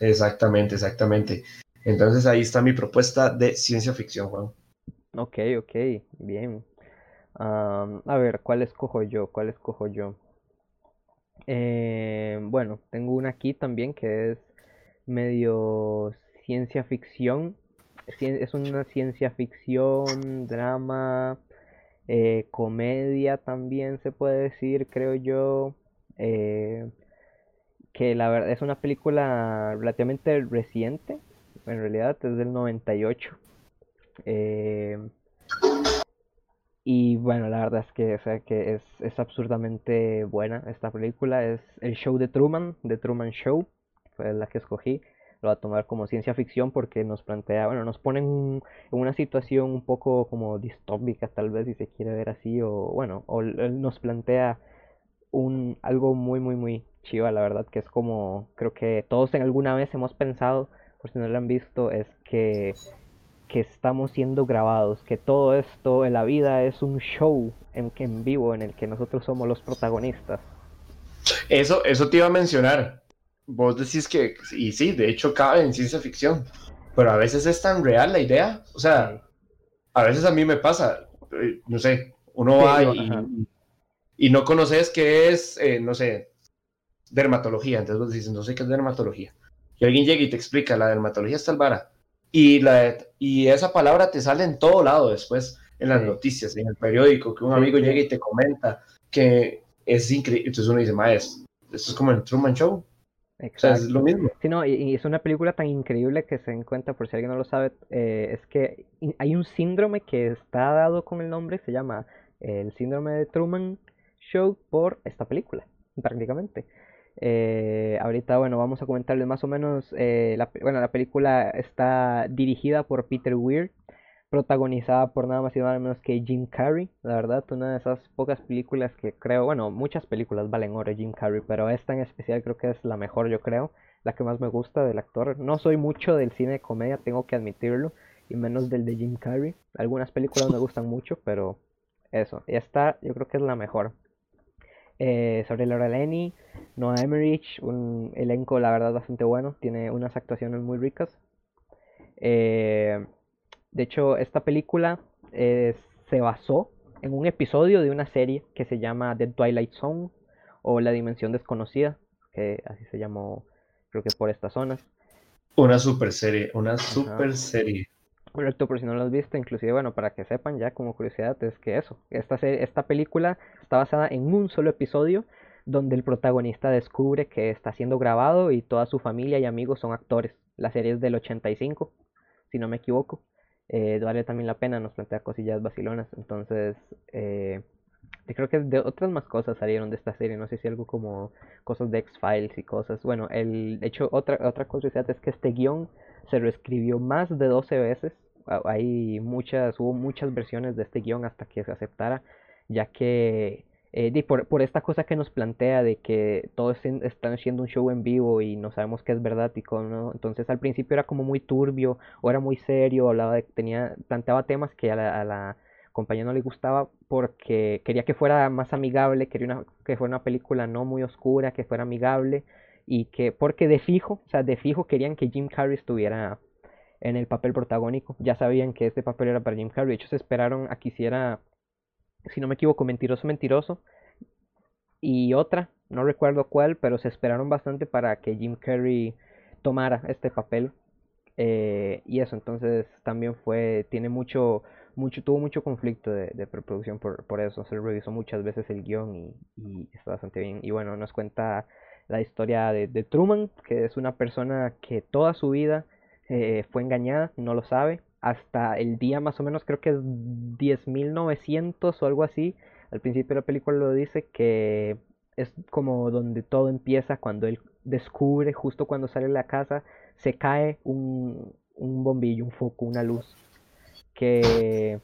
exactamente, exactamente. Entonces ahí está mi propuesta de ciencia ficción, Juan. Ok, ok, bien. A ver, ¿cuál escojo yo? ¿Cuál escojo yo? Eh, bueno, tengo una aquí también que es medio ciencia ficción. Es una ciencia ficción, drama, eh, comedia también se puede decir, creo yo. Eh, que la verdad es una película relativamente reciente, en realidad es del 98. Eh, y bueno, la verdad es que, o sea, que es, es absurdamente buena esta película. Es el show de Truman, de Truman Show, fue la que escogí. Lo voy a tomar como ciencia ficción porque nos plantea, bueno, nos pone en, un- en una situación un poco como distópica, tal vez, si se quiere ver así, o bueno, o nos plantea un, algo muy, muy, muy chiva, la verdad, que es como, creo que todos en alguna vez hemos pensado, por si no lo han visto, es que que estamos siendo grabados, que todo esto en la vida es un show en, en vivo en el que nosotros somos los protagonistas. Eso, eso te iba a mencionar. Vos decís que, y sí, de hecho cabe en ciencia ficción, pero a veces es tan real la idea. O sea, a veces a mí me pasa, eh, no sé, uno sí, va y no conoces qué es, eh, no sé, dermatología. Entonces vos dices, no sé qué es dermatología. Y alguien llega y te explica, la dermatología es tal vara. Y, la, y esa palabra te sale en todo lado después, en las sí, noticias, en el periódico, que un sí, amigo llega sí, y te comenta que es increíble. Entonces uno dice, maes, esto es como en Truman Show. O sea, es lo exacto. mismo. Sí, no, y, y es una película tan increíble que se encuentra, por si alguien no lo sabe, eh, es que hay un síndrome que está dado con el nombre, se llama el síndrome de Truman Show por esta película, prácticamente. Eh, ahorita, bueno, vamos a comentarles más o menos, eh, la, bueno, la película está dirigida por Peter Weir, protagonizada por nada más y nada menos que Jim Carrey, la verdad, una de esas pocas películas que creo, bueno, muchas películas valen oro Jim Carrey, pero esta en especial creo que es la mejor, yo creo, la que más me gusta del actor. No soy mucho del cine de comedia, tengo que admitirlo, y menos del de Jim Carrey. Algunas películas me gustan mucho, pero eso, esta yo creo que es la mejor. Eh, sobre Laura Linney, Noah Emmerich, un elenco la verdad bastante bueno, tiene unas actuaciones muy ricas. Eh, de hecho, esta película eh, se basó en un episodio de una serie que se llama The Twilight Zone o La Dimensión Desconocida, que así se llamó, creo que por estas zonas. Una super serie, una Ajá. super serie. Correcto, por si no lo has visto, inclusive, bueno, para que sepan ya como curiosidad, es que eso, esta, esta película está basada en un solo episodio donde el protagonista descubre que está siendo grabado y toda su familia y amigos son actores. La serie es del 85, si no me equivoco. Eh, vale también la pena, nos plantea cosillas vacilonas. Entonces, eh, creo que de otras más cosas salieron de esta serie. No sé si algo como cosas de X-Files y cosas. Bueno, el, de hecho, otra, otra curiosidad es que este guion se reescribió más de 12 veces. Ah, Hay muchas, hubo muchas versiones de este guion hasta que se aceptara, ya que eh, por, por esta cosa que nos plantea de que todos están haciendo un show en vivo y no sabemos qué es verdad y cómo no. Entonces al principio era como muy turbio o era muy serio, hablaba de, tenía, planteaba temas que a la, a la compañía no le gustaba porque quería que fuera más amigable, quería una- que fuera una película no muy oscura, que fuera amigable y que porque de fijo, o sea, de fijo querían que Jim Carrey estuviera en el papel protagónico. Ya sabían que este papel era para Jim Carrey. De hecho, se esperaron a que hiciera, si no me equivoco, Mentiroso, Mentiroso. Y otra, no recuerdo cuál, pero se esperaron bastante para que Jim Carrey tomara este papel. Eh, y eso, entonces también fue, tiene mucho, mucho, tuvo mucho conflicto de, de preproducción por, por, eso. Se revisó muchas veces el guion y, y, está bastante bien. Y bueno, nos cuenta la historia de, de, Truman, que es una persona que toda su vida eh, fue engañada, no lo sabe. Hasta el día más o menos, creo que es 10.900 o algo así. Al principio de la película lo dice que es como donde todo empieza cuando él descubre, justo cuando sale de la casa, se cae un, un bombillo, un foco, una luz que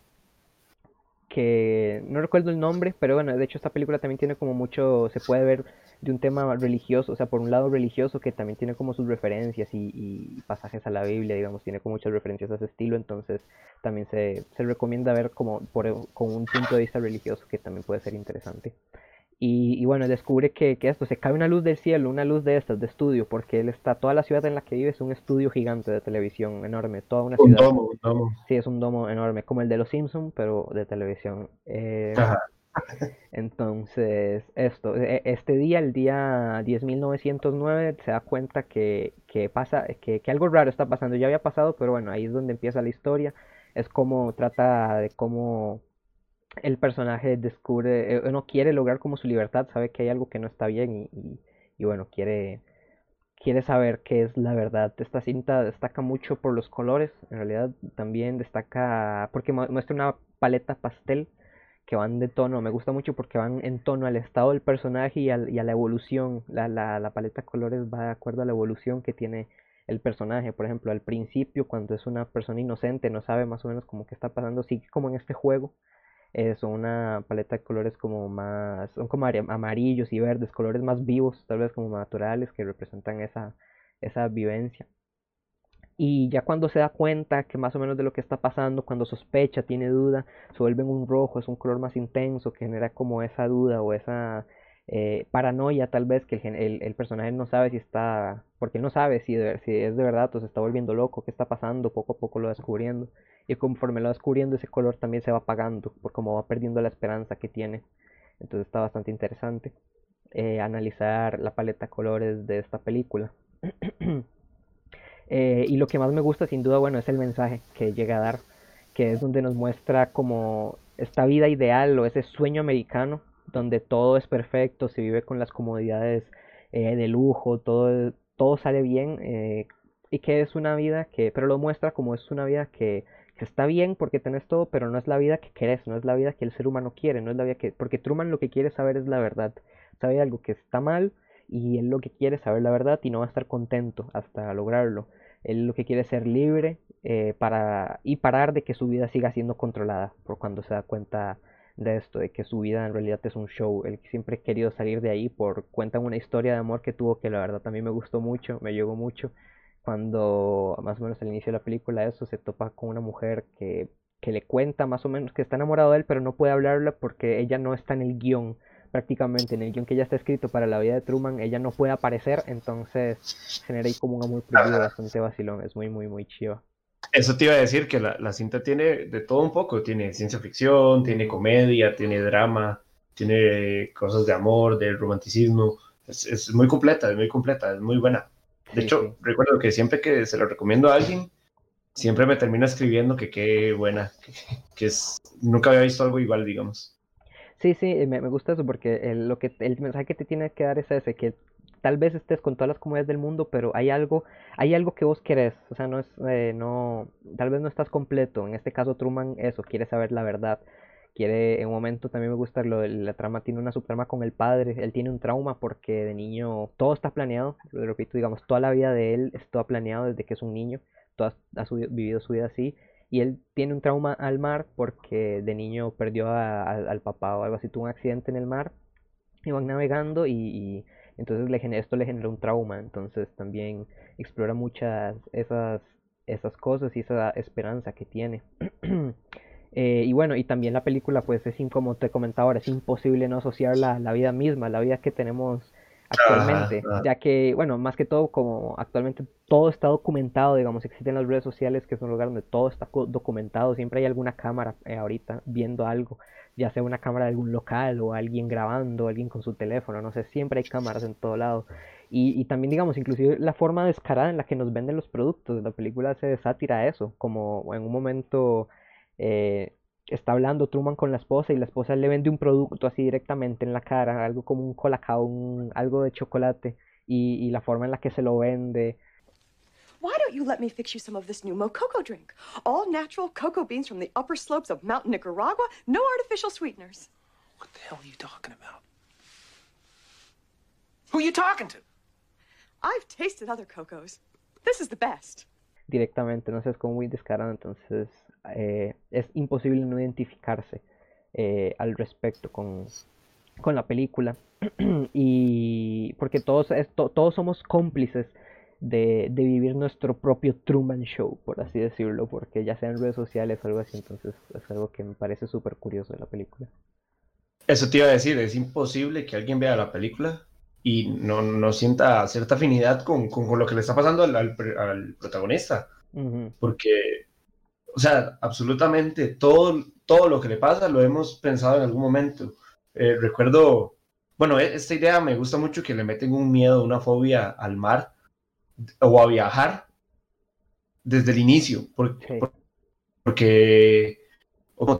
que no recuerdo el nombre, pero bueno, de hecho esta película también tiene como mucho, se puede ver de un tema religioso, o sea, por un lado religioso que también tiene como sus referencias y, y pasajes a la Biblia, digamos, tiene como muchas referencias a ese estilo, entonces también se, se recomienda ver como por, con un punto de vista religioso que también puede ser interesante. Y, y, bueno, descubre que, que, esto, se cae una luz del cielo, una luz de estas, de estudio, porque él está, toda la ciudad en la que vive es un estudio gigante de televisión, enorme, toda una ciudad. Un domo, un domo. Sí, es un domo enorme, como el de los Simpsons, pero de televisión. Eh, entonces, esto, e, este día, el día 10.909, se da cuenta que, que pasa, que, algo raro está pasando, ya había pasado, pero bueno, ahí es donde empieza la historia, es como trata de cómo el personaje descubre, eh, no quiere lograr como su libertad, sabe que hay algo que no está bien y, y, y, bueno, quiere, quiere saber qué es la verdad. Esta cinta destaca mucho por los colores, en realidad también destaca porque muestra una paleta pastel que van de tono, me gusta mucho porque van en tono al estado del personaje y, al, a la evolución, la, la, la paleta de colores va de acuerdo a la evolución que tiene el personaje, por ejemplo, al principio cuando es una persona inocente, no sabe más o menos como qué está pasando, sigue como en este juego, es una paleta de colores como más, son como amarillos y verdes, colores más vivos, tal vez como naturales, que representan esa, esa vivencia. Y ya cuando se da cuenta que más o menos de lo que está pasando, cuando sospecha, tiene duda, se vuelve un rojo, es un color más intenso, que genera como esa duda o esa eh, paranoia tal vez que el, el, el, personaje no sabe si está, porque él no sabe si, de, si es de verdad o se está volviendo loco, qué está pasando, poco a poco lo va descubriendo y conforme lo va descubriendo ese color también se va apagando por como va perdiendo la esperanza que tiene. Entonces está bastante interesante eh, analizar la paleta de colores de esta película eh, y lo que más me gusta sin duda bueno es el mensaje que llega a dar que es donde nos muestra como esta vida ideal o ese sueño americano donde todo es perfecto, se vive con las comodidades eh, de lujo, todo, todo sale bien eh, y que es una vida que, pero lo muestra como es una vida que, que, está bien porque tenés todo, pero no es la vida que querés, no es la vida que el ser humano quiere, no es la vida que, porque Truman lo que quiere saber es la verdad, sabe algo que está mal y él lo que quiere es saber la verdad y no va a estar contento hasta lograrlo. Él lo que quiere es ser libre eh, para, y parar de que su vida siga siendo controlada por cuando se da cuenta de esto, de que su vida en realidad es un show. Él siempre ha querido salir de ahí por cuentan una historia de amor que tuvo que la verdad también me gustó mucho, me llegó mucho. Cuando más o menos al inicio de la película eso se topa con una mujer que, que le cuenta más o menos que está enamorado de él, pero no puede hablarle porque ella no está en el guion prácticamente en el guion que ya está escrito para la vida de Truman, ella no puede aparecer, entonces genera ahí como un amor prohibido bastante vacilón, es muy, muy, muy chiva. Eso te iba a decir que la, la, cinta tiene de todo un poco, tiene ciencia ficción, tiene comedia, tiene drama, tiene cosas de amor, de romanticismo, es, es muy completa, es muy completa, es muy buena. De sí, hecho, sí. recuerdo que siempre que se lo recomiendo a alguien, siempre me termina escribiendo que qué buena, que, que es, nunca había visto algo igual, digamos. Sí, sí, me, me gusta eso porque el, lo que, el mensaje que te tiene que dar es ese, que tal vez estés con todas las comunidades del mundo, pero hay algo, hay algo que vos querés, o sea, no es, eh, no, tal vez no estás completo, en este caso Truman eso, quiere saber la verdad, quiere, en un momento también me gusta lo la trama, tiene una subtrama con el padre, él tiene un trauma porque de niño todo está planeado, lo repito, digamos, toda la vida de él está planeado desde que es un niño, todo ha, vivido su vida así, y él tiene un trauma al mar porque de niño perdió a, al papá o algo así, tuvo un accidente en el mar, iban navegando y, entonces le, esto le genera un trauma, entonces también explora muchas esas, esas cosas y esa esperanza que tiene. eh, y bueno, y también la película pues es como te comentaba ahora, es imposible no asociar la vida misma, la vida que tenemos actualmente, ya que, bueno, más que todo, como actualmente todo está documentado, digamos, existen las redes sociales que es un lugar donde todo está documentado, siempre hay alguna cámara eh, ahorita viendo algo, ya sea una cámara de algún local o alguien grabando, alguien con su teléfono, no sé, siempre hay cámaras en todo lado. Y, y también, digamos, inclusive la forma descarada en la que nos venden los productos, la película hace sátira a eso, como en un momento... Eh, está hablando Truman con la esposa y la esposa le vende un producto así directamente en la cara, algo como un colacao, un, algo de chocolate y, y, la forma en la que se lo vende. Why don't you let me fix you some of this new Mococo drink? All natural cocoa beans from the upper slopes of Mountain Nicaragua, no artificial sweeteners. What the hell are you talking about? Who are you talking to? I've tasted other cocos. This is the best. Directamente, no sé, es como muy descarado, entonces eh, es imposible no identificarse eh, al respecto con, con la película. y porque todos, todos somos cómplices de, de, vivir nuestro propio Truman Show, por así decirlo, porque ya sea en redes sociales o algo así, entonces es algo que me parece súper curioso de la película. Eso te iba a decir, es imposible que alguien vea la película y no, no sienta cierta afinidad con, con, con, lo que le está pasando al, al, al protagonista, uh -huh. porque o sea, absolutamente todo, todo lo que le pasa lo hemos pensado en algún momento. Eh, recuerdo, bueno, e, esta idea me gusta mucho que le meten un miedo, una fobia al mar o a viajar desde el inicio, porque, sí. porque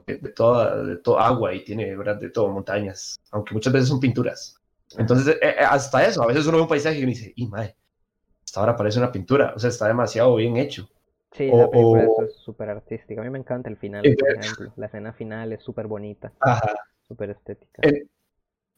de, toda, de toda agua y tiene ¿verdad? de todo, montañas, aunque muchas veces son pinturas. Entonces, eh, eh, hasta eso, a veces uno ve un paisaje y uno dice, y madre, hasta ahora parece una pintura, o sea, está demasiado bien hecho. Sí, o, la película o... es súper artística. A mí me encanta el final, por ejemplo. La escena final es súper bonita, súper estética. En,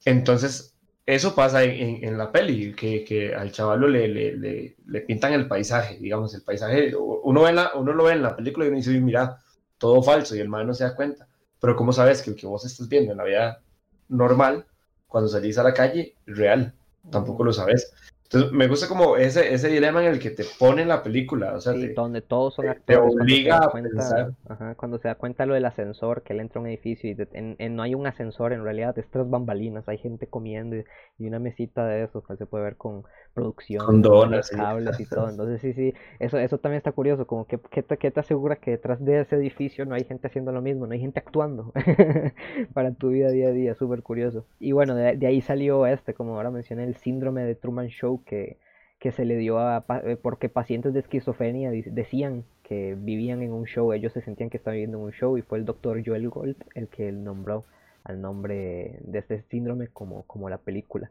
entonces, eso pasa en, en, la peli, que, que al chavalo le, le, le, le, pintan el paisaje, digamos, el paisaje, uno, ve la, uno lo ve en la película y uno dice, mira, todo falso, y el man no se da cuenta. Pero ¿cómo sabes que el que vos estás viendo en la vida normal, cuando salís a la calle, es real? Tampoco lo sabes. Entonces, me gusta como ese, ese dilema en el que te pone la película, o sea, sí, te, donde todos son actores. Te obliga a cuenta, pensar. Ajá, cuando se da cuenta lo del ascensor, que él entra a un edificio y de, en, en, no hay un ascensor, en realidad es tres bambalinas, hay gente comiendo y, y una mesita de eso, que se puede ver con producción, con donas, cables sí. y todo. Entonces, sí, sí, eso, eso también está curioso, como que, que, te, que te asegura que detrás de ese edificio no hay gente haciendo lo mismo, no hay gente actuando para tu vida día a día, súper curioso. Y bueno, de, de ahí salió este, como ahora mencioné, el síndrome de Truman Show, que que se le dio a eh, porque pacientes de esquizofrenia decían que vivían en un show, ellos se sentían que estaban viviendo en un show y fue el doctor Joel Gold el que nombró al nombre de este síndrome como, como la película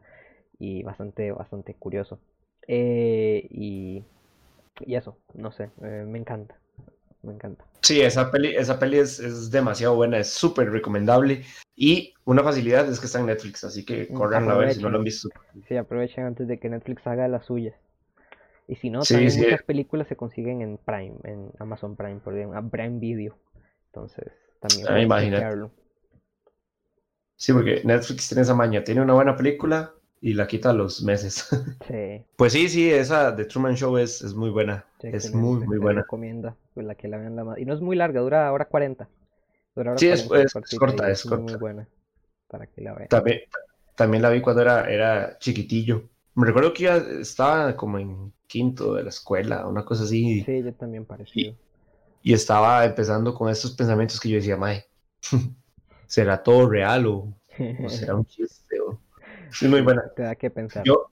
y bastante bastante curioso eh, y, y, eso, no sé, eh, me encanta, me encanta. Sí, esa peli, esa peli es, es demasiado buena, es súper recomendable y una facilidad es que está en Netflix, así que corran a ver si no lo han visto. Sí, aprovechen antes de que Netflix haga las suyas. Y si no, sí, también sí. muchas películas se consiguen en Prime, en Amazon Prime, por ejemplo, Prime Video. Entonces, también ah. Sí, porque Netflix tiene esa maña, tiene una buena película y la quita a los meses. Sí. Pues sí, sí, esa de Truman Show es, es muy buena. Sí, es muy, muy buena. recomienda pues, la que la vean la más. Y no es muy larga, dura hora 40. Dura hora sí, 40, es, es, corta, es, corta. Muy buena para que la vean. También, también la vi cuando era, era chiquitillo. Me recuerdo que ya estaba como en quinto de la escuela, una cosa así. Sí, yo también parecido. Y, y estaba empezando con estos pensamientos que yo decía, mae, ¿será todo real o, o será un chiste? O... Sí, muy buena. Te da que pensar. Yo,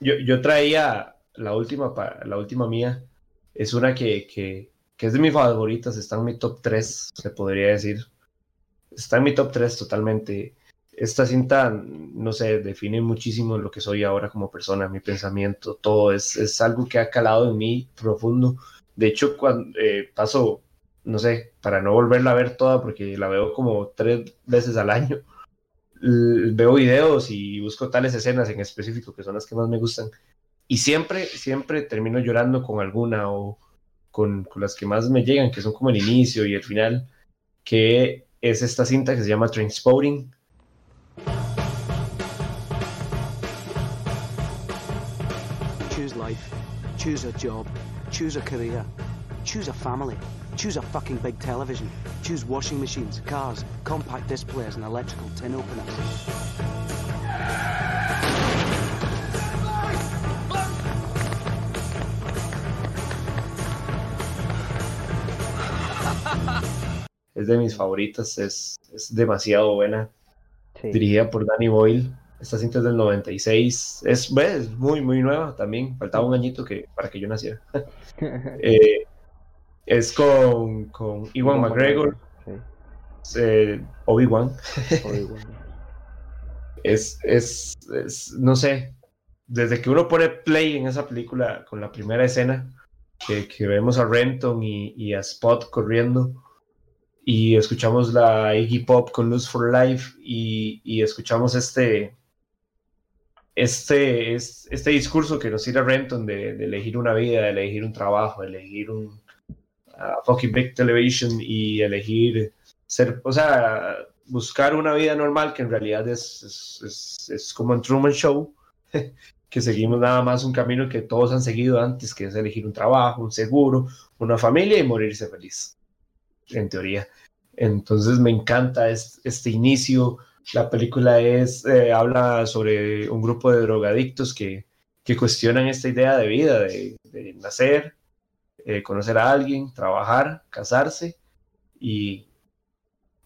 yo, yo traía la última, la última mía, es una que, que, que es de mis favoritas, está en mi top 3, se podría decir. Está en mi top 3 totalmente. Esta cinta, no sé, define muchísimo lo que soy ahora como persona, mi pensamiento, todo. Es, es algo que ha calado en mí profundo. De hecho, cuando eh, paso, no sé, para no volverla a ver toda, porque la veo como tres veces al año, veo videos y busco tales escenas en específico que son las que más me gustan. Y siempre, siempre termino llorando con alguna o con, con las que más me llegan, que son como el inicio y el final, que es esta cinta que se llama Trainspotting. Choose life, choose a job, choose a career, choose a family, Choose a fucking big television. Choose washing machines, cars, compact displays, and electrical tin openers. Es de mis favoritas, es, es demasiado buena. Sí. Dirigida por Danny Boyle. Esta cinta es del 96. Es, es muy, muy nueva también. Faltaba un añito que, para que yo naciera. eh, es con, con Iwan McGregor, Sí, eh, Obi-Wan. Obi-Wan. Es, es, es, no sé, desde que uno pone play en esa película con la primera escena, que, que vemos a Renton y, y a Spot corriendo, y escuchamos la Iggy Pop con Lose for Life, y, y escuchamos este, este, es- este discurso que nos tira Renton de, de elegir una vida, de elegir un trabajo, de elegir un uh, fucking big television y elegir ser, o sea, buscar una vida normal que en realidad es, es, es- es como en Truman Show, que seguimos nada más un camino que todos han seguido antes, que es elegir un trabajo, un seguro, una familia y morirse feliz, en teoría. Entonces me encanta este, este inicio. La película es, eh, habla sobre un grupo de drogadictos que, que cuestionan esta idea de vida, de, de nacer, eh, conocer a alguien, trabajar, casarse y,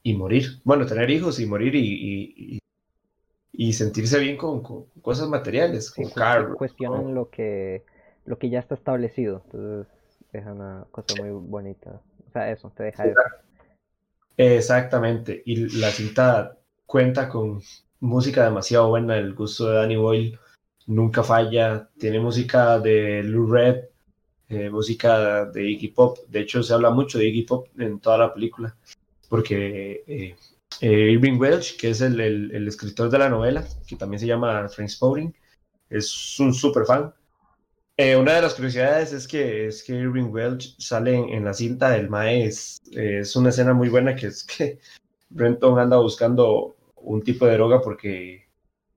y morir. Bueno, tener hijos y morir y, y, y- sentirse bien con, con cosas materiales, Sí, con carros. cuestionan con- lo que lo que ya está establecido. Entonces, es una cosa muy bonita. O sea, eso, te deja eso. Exactamente. Y la cinta cuenta con música demasiado buena. El gusto de Danny Boyle nunca falla. Tiene música de Lou Red, eh, música de Iggy Pop. De hecho, se habla mucho de Iggy Pop en toda la película. Porque eh, eh, Irving Welsh, que es el, el- escritor de la novela, que también se llama Trainspotting, es un super fan. Eh, una de las curiosidades es que, Irving Welsh sale en, la cinta del Mae. Es, una escena muy buena que es que Renton anda buscando un tipo de droga porque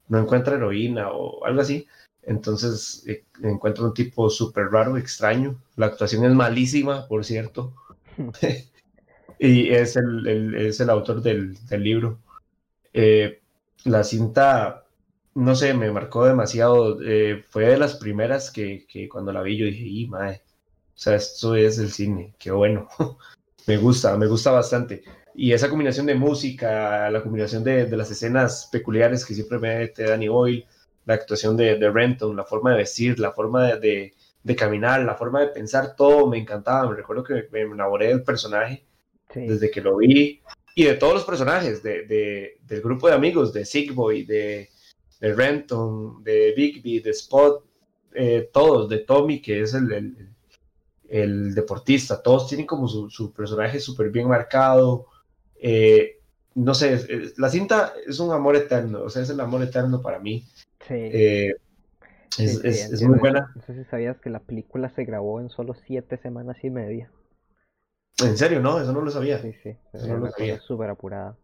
no encuentra heroína o algo así. Entonces eh, encuentra un tipo súper raro, extraño. La actuación es malísima, por cierto. y es el, el- es el autor del, del libro. Eh, la cinta, no sé, me marcó demasiado. eh, fue de las primeras que, que cuando la vi yo dije, y mae, o sea, esto es el cine, qué bueno. me gusta, me gusta bastante. Y esa combinación de música, la combinación de, de las escenas peculiares que siempre mete Danny Boyle, la actuación de, de Renton, la forma de vestir, la forma de, de- de caminar, la forma de pensar, todo me encantaba. Me recuerdo que me enamoré del personaje Sí, desde que lo vi y de todos los personajes de, de- del grupo de amigos de Sigboy, de, de Renton, de Bigby, de Spot, eh, todos, de Tommy, que es el, el- el deportista, todos tienen como su, su personaje súper bien marcado. eh, no sé, la cinta es un amor eterno, o sea, es el amor eterno para mí. Sí, eh, es, sí, es- es entiendo muy buena. No sé si sabías que la película se grabó en solo siete semanas y media. En serio, no, eso no lo sabía. Sí, sí, Eso no lo sabía. súper apurada.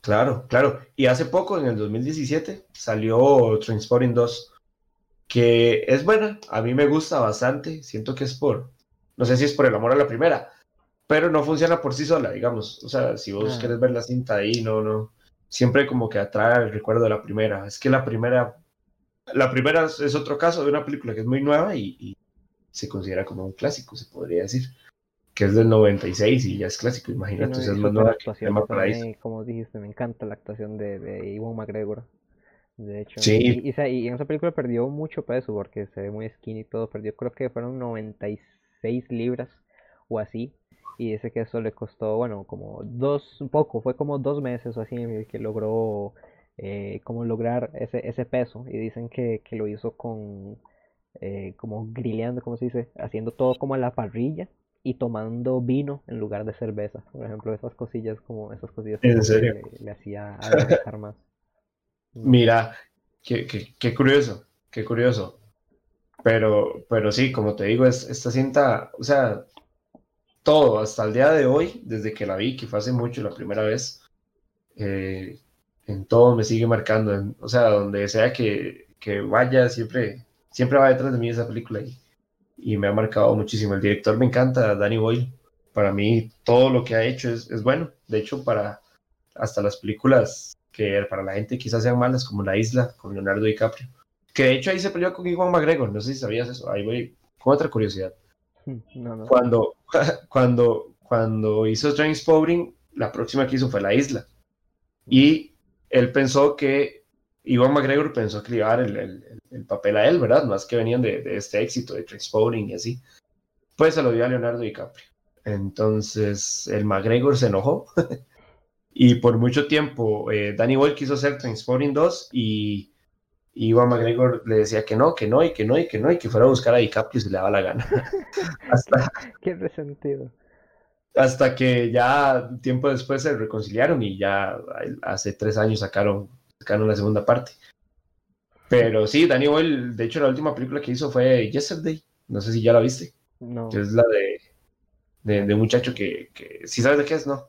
Claro, claro. Y hace poco, en el 2017, salió Trainspotting 2, que es buena, a mí me gusta bastante, siento que es por, no sé si es por el amor a la primera, pero no funciona por sí sola, digamos. O sea, si vos Ah. querés ver la cinta ahí, no, no, siempre como que atrae el recuerdo de la primera. Es que la primera, la primera es- otro caso de una película que es muy nueva y, y se considera como un clásico, se podría decir, que es del 96 y ya es clásico, Sí, imagínate, no, y es más nueva que para Paraíso. mí, como dijiste, me encanta la actuación de, de Iwan McGregor. De hecho, Sí. y, y en esa película perdió mucho peso porque se ve muy skinny y todo. Perdió, creo que fueron 96 libras o así. Y dice que eso le costó, bueno, como dos, un poco, fue como dos meses o así que logró eh, como lograr ese, ese peso. Y dicen que, que lo hizo con, eh, como grilleando, ¿cómo se dice? Haciendo todo como a la parrilla y tomando vino en lugar de cerveza. Por ejemplo, esas cosillas como esas cosillas ¿En como que le, le hacía adelgazar más. Mira, qué, qué- qué curioso, qué curioso. Pero, pero sí, como te digo, es esta cinta, o sea, todo, hasta el día de hoy, desde que la vi, que fue hace mucho la primera vez, eh, en todo me sigue marcando. en- o sea, donde sea que, que vaya, siempre, siempre va detrás de mí esa película y, y me ha marcado muchísimo. El director me encanta, Danny Boyle. Para mí, todo lo que ha hecho es, es bueno. De hecho, para hasta las películas que para la gente quizás sean malas, como La Isla, con Leonardo DiCaprio. Que de hecho ahí se peleó con Iwan McGregor, no sé si sabías eso. Ahí voy con otra curiosidad. Cuando, cuando, cuando hizo Trainspotting, la próxima que hizo fue La Isla. Y él pensó que, Iwan McGregor pensó que le iba a dar el, el, papel a él, ¿verdad? Más que venían de, de este éxito de Transporting y así. Pues se lo dio a Leonardo DiCaprio. Entonces el McGregor se enojó y por mucho tiempo eh, Danny Boyle quiso hacer Transporting 2 y Iwan McGregor le decía que no, que no, y que no, y que no, y que fuera a buscar a DiCaprio si le daba la gana. hasta, Qué resentido. Hasta que ya tiempo después se reconciliaron y ya hace tres años sacaron, sacaron la segunda parte. Pero sí, Danny Boyle, de hecho la última película que hizo fue Yesterday, no sé si ya la viste. No. es la de de, muchacho que, que, si sabes de qué es, ¿no?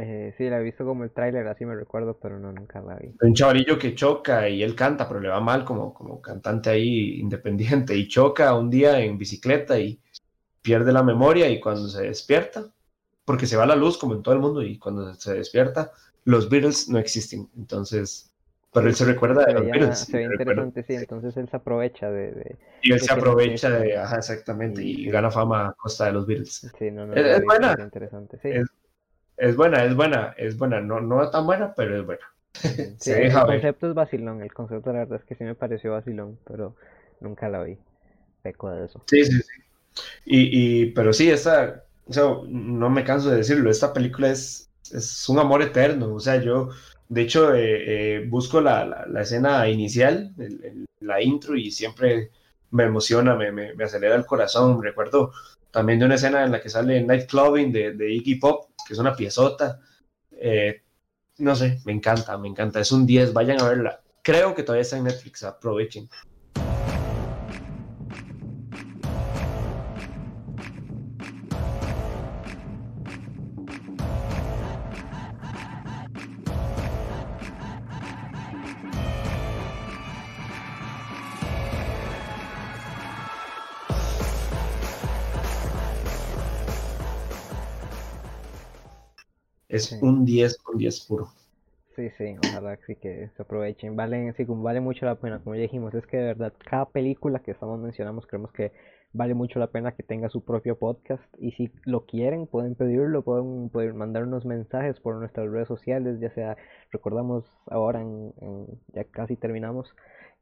Eh, sí, la he visto como el tráiler, así me recuerdo, pero no, nunca la vi. Un chavarillo que choca y él canta, pero le va mal como, como cantante ahí independiente y choca un día en bicicleta y pierde la memoria y cuando se despierta, porque se va la luz como en todo el mundo y cuando se despierta, los Beatles no existen. Entonces, pero él se recuerda de los Beatles. Se ve interesante, sí, entonces él se aprovecha de... y él se aprovecha de, ajá, exactamente, y, gana fama a costa de los Beatles. Sí, no, no, es, buena. Interesante, sí. Es, buena, es buena, es buena, no, no tan buena, pero es buena. Sí, el concepto es vacilón, el concepto la verdad es que sí me pareció vacilón, pero nunca la vi. Peco de eso. Sí, sí, sí. Y, y pero sí, esta, o sea, no me canso de decirlo, esta película es, es un amor eterno, o sea, yo de hecho, eh, eh, busco la, escena inicial, la intro, y siempre me emociona, me, acelera el corazón. Recuerdo también de una escena en la que sale Nightclubbing de, de Iggy Pop, que es una piezota. Eh, no sé, me encanta, me encanta. Es un 10, vayan a verla. Creo que todavía está en Netflix, aprovechen. Es un 10 con 10 puro. Sí, sí, ojalá sí que se aprovechen. Vale, sí, vale mucho la pena, como ya dijimos, es que de verdad cada película que estamos mencionando creemos que vale mucho la pena que tenga su propio podcast y si lo quieren pueden pedirlo, pueden, pueden mandar unos mensajes por nuestras redes sociales, ya sea, recordamos ahora, en, ya casi terminamos,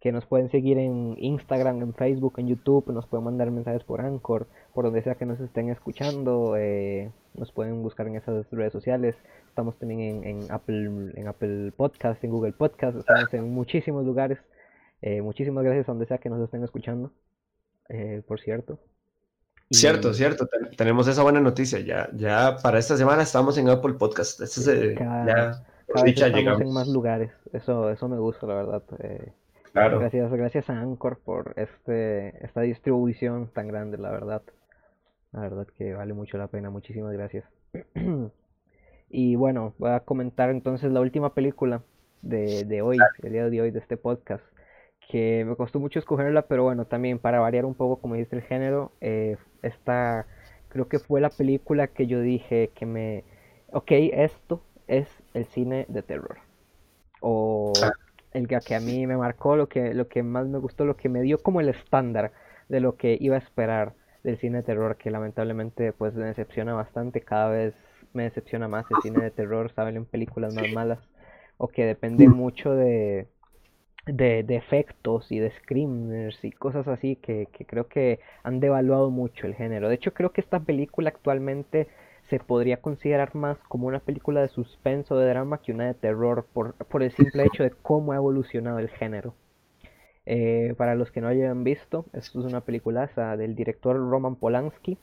que nos pueden seguir en Instagram, en Facebook, en YouTube, nos pueden mandar mensajes por Anchor, por donde sea que nos estén escuchando, eh, nos pueden buscar en esas redes sociales. Estamos también en, en, Apple, en Apple Podcast, en Google Podcast, estamos en muchísimos lugares. Eh, muchísimas gracias a donde sea que nos estén escuchando, eh, por cierto. Cierto, cierto, tenemos esa buena noticia. Ya, ya para esta semana estamos en Apple Podcast. Este cada, vez estamos en más lugares. Eso, eso me gusta, la verdad. Gracias, gracias a Anchor por este, esta distribución tan grande, la verdad. La verdad que vale mucho la pena. Muchísimas gracias. y bueno, voy a comentar entonces la última película de, de hoy, el día de hoy de este podcast. Que me costó mucho escogerla, pero bueno, también para variar un poco, como dice el género, eh, esta creo que fue la película que yo dije que me. Ok, esto es el cine de terror. O ah el que a mí me marcó, lo que, lo que más me gustó, lo que me dio como el estándar de lo que iba a esperar del cine de terror, que lamentablemente pues me decepciona bastante, cada vez me decepciona más el cine de terror, saben en películas más malas, o que depende mucho de, de, efectos y de screamers y cosas así que, que creo que han devaluado mucho el género. De hecho creo que esta película actualmente se podría considerar más como una película de suspenso de drama que una de terror por, por el simple hecho de cómo ha evolucionado el género. Eh, para los que no hayan visto, esto es una película del director Roman Polanski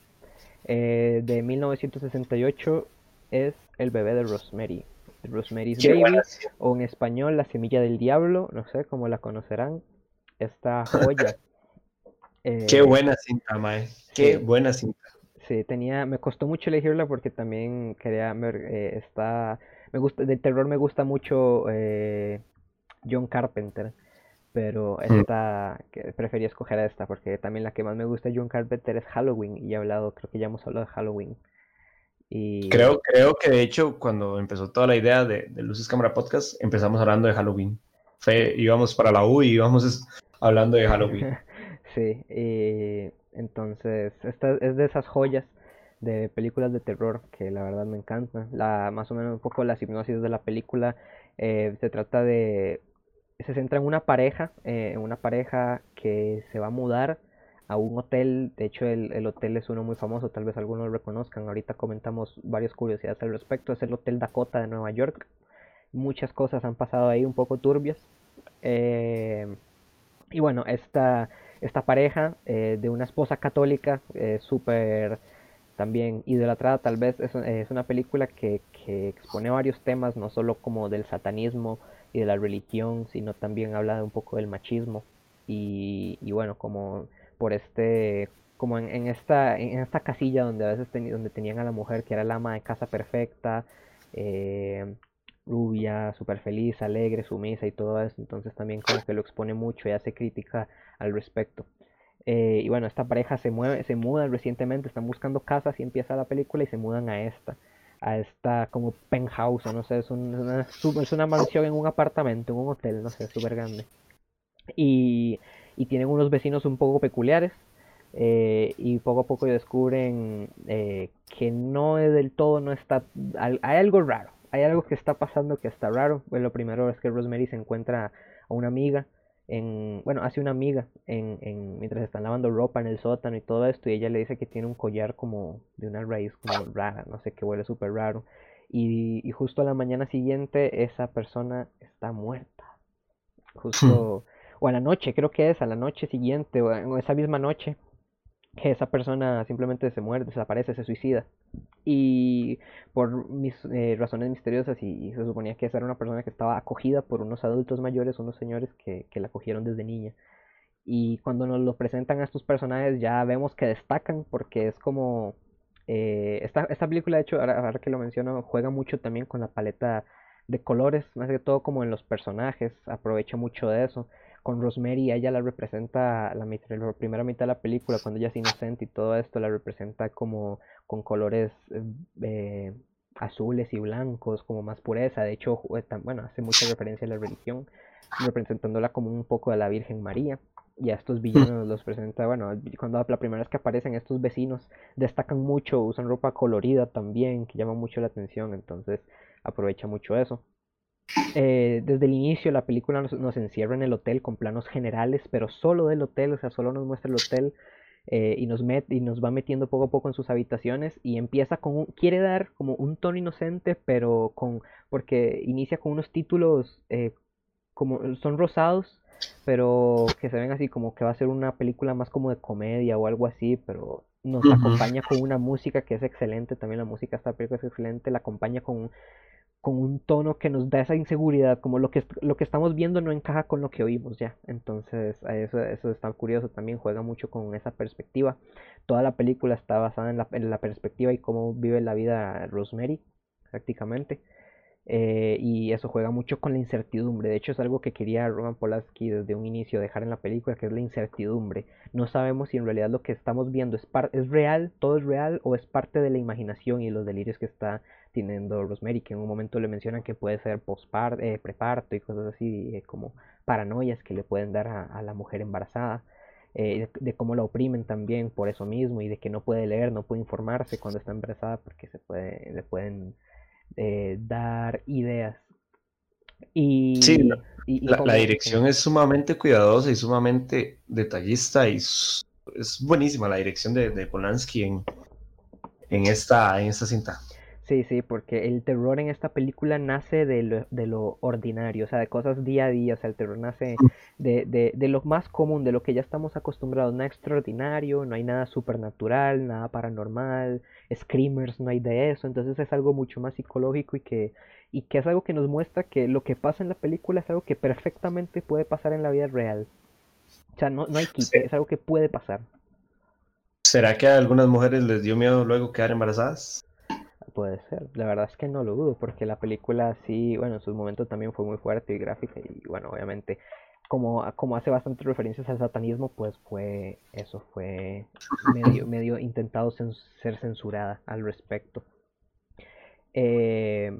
eh, de 1968. Es El bebé de Rosemary. Rosemary's Baby, o en español La semilla del diablo, no sé cómo la conocerán. Esta joya. Qué buena cinta, Mae. Qué buena cinta. Sí, tenía, me costó mucho elegirla porque también quería ver, eh, está, me gusta, del terror me gusta mucho eh, John Carpenter, pero mm. esta, que escoger esta porque también la que más me gusta de John Carpenter es Halloween y he hablado, creo que ya hemos hablado de Halloween. Y... Creo, creo que de hecho cuando empezó toda la idea de, de Luces Cámara Podcast empezamos hablando de Halloween. Fue, íbamos para la U y íbamos hablando de Halloween. sí, y entonces, esta es de esas joyas de películas de terror que la verdad me encantan. La, más o menos un poco la hipnosis de la película eh, se trata de... Se centra en una pareja, eh, una pareja que se va a mudar a un hotel. De hecho, el, el, hotel es uno muy famoso, tal vez algunos lo reconozcan. Ahorita comentamos varias curiosidades al respecto. Es el Hotel Dakota de Nueva York. Muchas cosas han pasado ahí un poco turbias. Eh, y bueno, esta, esta pareja eh, de una esposa católica eh, súper también idolatrada, tal vez es, una película que, que, expone varios temas, no solo como del satanismo y de la religión, sino también habla de un poco del machismo. Y, y bueno, como por este como en, en, esta en esta casilla donde a veces donde tenían a la mujer que era la ama de casa perfecta eh, rubia súper feliz alegre sumisa y todo eso entonces también como que lo expone mucho y hace crítica al respecto. Eh, y bueno esta pareja se mueve se muda recientemente están buscando casas y empieza la película y se mudan a esta a esta como penthouse no sé es, un, una, es una mansión en un apartamento en un hotel no sé súper grande. Y y tienen unos vecinos un poco peculiares eh, y poco a poco descubren eh, que no es del todo, no está, hay algo raro, hay algo que está pasando que está raro. Bueno, lo primero es que Rosemary se encuentra a una amiga, en, bueno, hace una amiga en, en, mientras están lavando ropa en el sótano y todo esto y ella le dice que tiene un collar como de una raíz como rara, no sé, que huele súper raro. Y, y, justo a la mañana siguiente esa persona está muerta. Justo o a la noche, creo que es, a la noche siguiente, o esa misma noche, que esa persona simplemente se muere, desaparece, se suicida. Y por mis eh, razones misteriosas, y, se suponía que esa era una persona que estaba acogida por unos adultos mayores, unos señores que, que la acogieron desde niña. Y cuando nos lo presentan a estos personajes ya vemos que destacan porque es como... Eh, esta, esta película, de hecho, ahora, ahora que lo menciono, juega mucho también con la paleta de colores, más que todo como en los personajes, aprovecha mucho de eso con Rosemary, ella la representa la, la, primera mitad de la película, cuando ella es inocente y todo esto, la representa como con colores eh, azules y blancos, como más pureza. De hecho, bueno, hace mucha referencia a la religión, representándola como un poco de la Virgen María. Y a estos villanos los presenta, bueno, cuando la primera vez que aparecen estos vecinos destacan mucho, usan ropa colorida también, que llama mucho la atención, entonces aprovecha mucho eso. Eh, desde el inicio la película nos, nos, encierra en el hotel con planos generales, pero solo del hotel, o sea, solo nos muestra el hotel eh, y, nos met, y nos va metiendo poco a poco en sus habitaciones y empieza con un, quiere dar como un tono inocente, pero con, porque inicia con unos títulos eh, como son rosados, pero que se ven así como que va a ser una película más como de comedia o algo así, pero nos uh -huh. acompaña con una música que es excelente, también la música de esta película es excelente, la acompaña con con un tono que nos da esa inseguridad, como lo que, lo que estamos viendo no encaja con lo que oímos ya. Entonces, eso, eso está curioso, también juega mucho con esa perspectiva. Toda la película está basada en la, perspectiva y cómo vive la vida Rosemary, prácticamente. Eh, y eso juega mucho con la incertidumbre. De hecho, es algo que quería Roman Polanski desde un inicio dejar en la película, que es la incertidumbre. No sabemos si en realidad lo que estamos viendo es, es real, todo es real, o es parte de la imaginación y los delirios que está teniendo Rosemary, que en un momento le mencionan que puede ser postparto, eh, preparto y cosas así, eh, como paranoias que le pueden dar a, a la mujer embarazada. Eh, de, de, cómo la oprimen también por eso mismo y de que no puede leer, no puede informarse cuando está embarazada porque se puede, le pueden eh, dar ideas. Y, sí, la, y, y la, la dirección es sumamente cuidadosa y sumamente detallista y es buenísima la dirección de, de Polanski en, en, esta, en esta cinta. Sí, sí, porque el terror en esta película nace de lo, de lo ordinario, o sea, de cosas día a día, o sea, el terror nace de, de, de lo más común, de lo que ya estamos acostumbrados, nada extraordinario, no hay nada supernatural, nada paranormal, screamers, no hay de eso, entonces es algo mucho más psicológico y que, y que es algo que nos muestra que lo que pasa en la película es algo que perfectamente puede pasar en la vida real. O sea, no, no hay quite, sí. es algo que puede pasar. ¿Será que a algunas mujeres les dio miedo luego quedar embarazadas? Puede ser, la verdad es que no lo dudo, porque la película sí, bueno, en sus momentos también fue muy fuerte y gráfica, y bueno, obviamente, como, como hace bastantes referencias al satanismo, pues fue, eso fue medio, medio intentado ser censurada al respecto. Eh,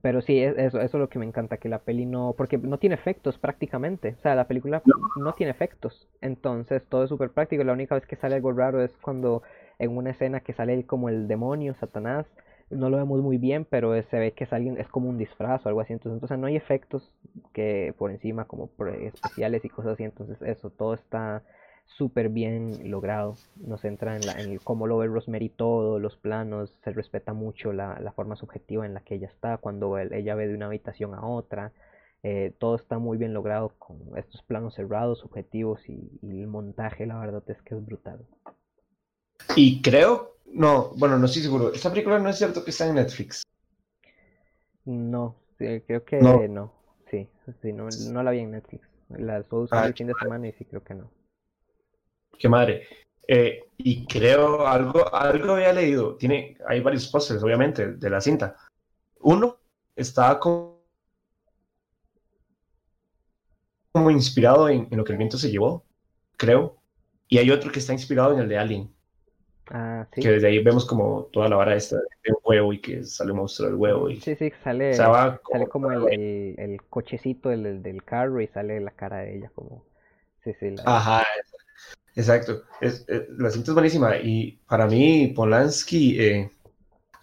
pero sí, eso, eso es lo que me encanta, que la peli no, porque no tiene efectos prácticamente, o sea, la película no tiene efectos, entonces todo es súper práctico, la única vez que sale algo raro es cuando en una escena que sale como el demonio, Satanás, no lo vemos muy bien, pero se ve que es alguien, es como un disfraz o algo así, entonces, entonces no hay efectos que por encima como especiales y cosas así, entonces eso, todo está súper bien logrado, nos centra en, la, en cómo lo ve Rosemary todo, los planos, se respeta mucho la, la forma subjetiva en la que ella está, cuando ella ve de una habitación a otra, eh, todo está muy bien logrado con estos planos cerrados, subjetivos y, y el montaje, la verdad es que es brutal. Y creo, no, bueno, no estoy seguro. Esta película no es cierto que está en Netflix. No, creo que no. Sí, sí no, no, la vi en Netflix. La estuve usando ah, el fin de semana y sí creo que no. Qué madre. Eh, y creo algo, algo había leído. Tiene, hay varios pósters, obviamente, de la cinta. Uno está como, como inspirado en, en, lo que el viento se llevó, creo. Y hay otro que está inspirado en el de Alien. Ah, sí. Que desde ahí vemos como toda la vara esta de huevo y que sale un monstruo del huevo. Y, sí, sí, sale, sale como el, el, el, cochecito del, del carro y sale la cara de ella como... Sí, sí, la... Ajá, exacto. Es, la cinta es buenísima y para mí Polanski... Eh,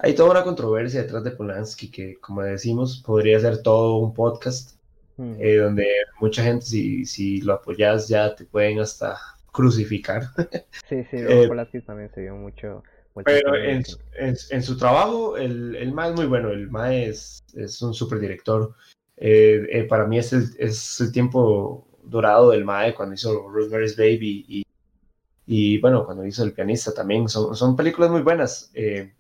hay toda una controversia detrás de Polanski que, como decimos, podría ser todo un podcast mm. eh, donde mucha gente, si, si lo apoyas, ya te pueden hasta crucificar. Sí, sí, eh, también se vio mucho. pero en, en, su trabajo, el, el MAE es muy bueno, el MAE es, es un super director. Eh, eh, para mí es el, es el tiempo dorado del MAE cuando hizo Rosemary's Baby y, y bueno, cuando hizo El pianista también. Son, son películas muy buenas. de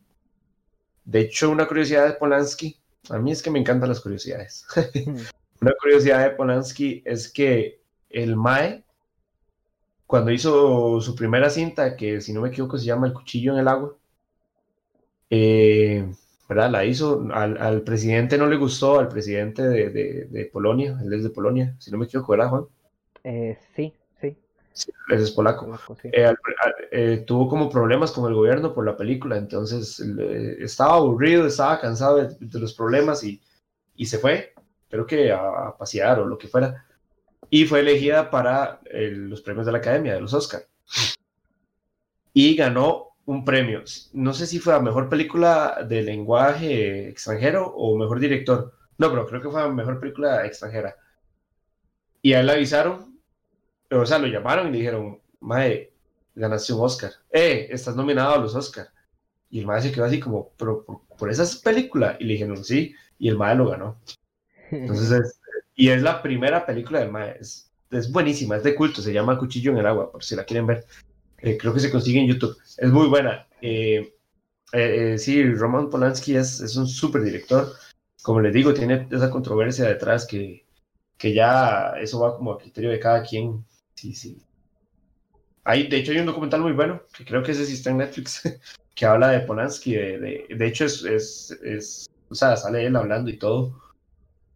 hecho, una curiosidad de Polanski, a mí es que me encantan las curiosidades. Hmm. una curiosidad de Polanski es que el MAE cuando hizo su primera cinta, que si no me equivoco se llama El cuchillo en el agua, eh, ¿verdad? La hizo, al, presidente no le gustó, al presidente de, Polonia, él es de Polonia, si no me equivoco, ¿verdad, Juan? Eh, sí, sí. él es polaco. Eh, tuvo como problemas con el gobierno por la película, entonces estaba aburrido, estaba cansado de, los problemas y, se fue, creo que a, a pasear o lo que fuera y fue elegida para los premios de la Academia, de los Oscar. Y ganó un premio. No sé si fue a mejor película de lenguaje extranjero o mejor director. No, pero creo que fue a mejor película extranjera. Y a él le avisaron, o sea, lo llamaron y le dijeron, Mae, ganaste un Oscar. Eh, estás nominado a los Oscar. Y el Mae se quedó así como, pero por, por esa película. Y le dijeron, sí, y el Mae lo ganó. Entonces, y es la primera película del Mae. Es, buenísima, es de culto, se llama Cuchillo en el Agua, por si la quieren ver. Eh, creo que se consigue en YouTube. Es muy buena. Eh, eh, sí, Roman Polanski es, es un súper director. Como les digo, tiene esa controversia detrás que, que ya eso va como a criterio de cada quien. Sí, sí. Hay, de hecho, hay un documental muy bueno, que creo que ese sí está en Netflix, que habla de Polanski. De, de, de hecho, es, es, es, o sea, sale él hablando y todo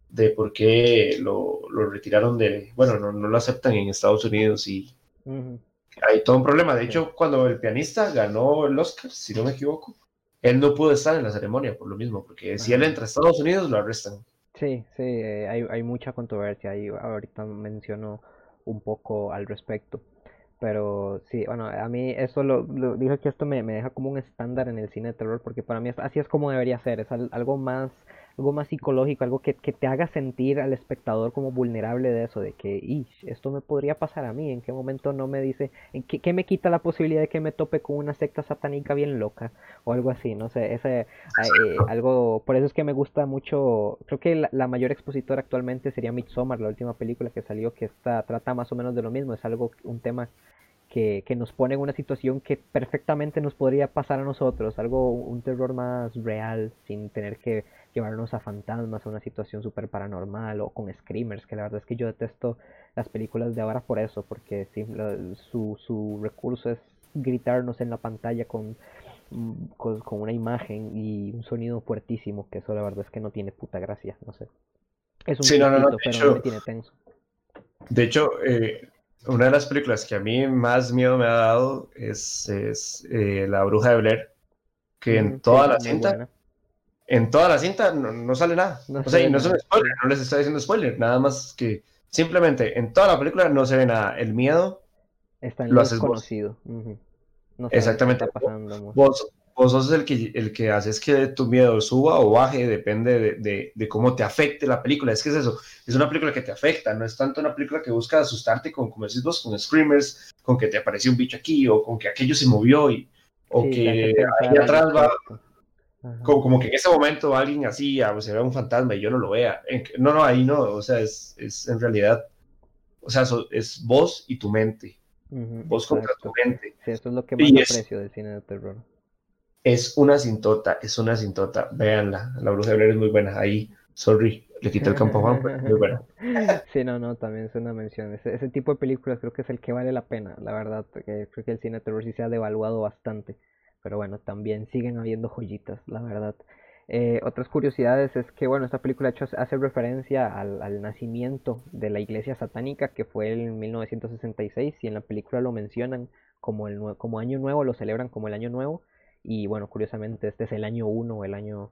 de por qué lo, lo retiraron de, bueno, no, no, lo aceptan en Estados Unidos y hay todo un problema. De hecho, cuando el pianista ganó el Oscar, si no me equivoco, él no pudo estar en la ceremonia por lo mismo, porque si él entra a Estados Unidos lo arrestan. Sí, sí, eh, hay, hay mucha controversia ahí, ahorita menciono un poco al respecto. Pero sí, bueno, a mí eso lo, lo dije que esto me, me, deja como un estándar en el cine de terror, porque para mí así es como debería ser, es algo más algo más psicológico, algo que, que, te haga sentir al espectador como vulnerable de eso, de que, esto me podría pasar a mí, en qué momento no me dice, en qué, me quita la posibilidad de que me tope con una secta satánica bien loca, o algo así, no sé, ese, eh, algo, por eso es que me gusta mucho, creo que la, mayor expositora actualmente sería Midsommar, la última película que salió, que está, trata más o menos de lo mismo, es algo, un tema que, que, nos pone en una situación que perfectamente nos podría pasar a nosotros, algo, un terror más real, sin tener que llevarnos a fantasmas, a una situación súper paranormal o con screamers, que la verdad es que yo detesto las películas de ahora por eso, porque sí, su, su recurso es gritarnos en la pantalla con, mm, con, una imagen y un sonido fuertísimo, que eso la verdad es que no tiene puta gracia, no sé. Es un sí, no, no, pero no me tiene tenso. De hecho, eh, una de las películas que a mí más miedo me ha dado es, es eh, La Bruja de Blair, que en mm, toda la cinta en toda la cinta no, sale nada. o sea, y no es un spoiler, no les estoy diciendo spoiler, nada más que simplemente en toda la película no se ve nada. El miedo Está en lo, desconocido. no sabes qué Exactamente. está pasando. Vos, vos sos el que, el que haces que tu miedo suba o baje, depende de, de- de cómo te afecte la película. Es que es eso, es una película que te afecta, no es tanto una película que busca asustarte con, como decís vos, con screamers, con que te apareció un bicho aquí o con que aquello se movió y, o Sí, que ahí atrás va. Como, como que en ese momento alguien así, ah, se ve un fantasma y yo no lo vea. No, no, ahí no, o sea, es, es en realidad, o sea, so- es vos y tu mente, Ujú, vos contra tu mente. Sí, eso es lo que más Y es- aprecio del cine de terror. Es una cintota, es una cintota. Véanla, La Bruja de Blair es muy buena. Ahí, sorry, le quité el campo a Juan, pero es muy buena. Sí, no, no, también es una mención. Ese, ese tipo de películas creo que es el que vale la pena, la verdad. creo que el cine de terror sí se ha devaluado bastante. Pero bueno, también siguen habiendo joyitas, la verdad. Eh, otras curiosidades es que, bueno, esta película hace referencia al, nacimiento de la iglesia satánica que fue en 1966 y en la película lo mencionan como, el, como año nuevo, lo celebran como el año nuevo. Y bueno, curiosamente este es el año 1, el año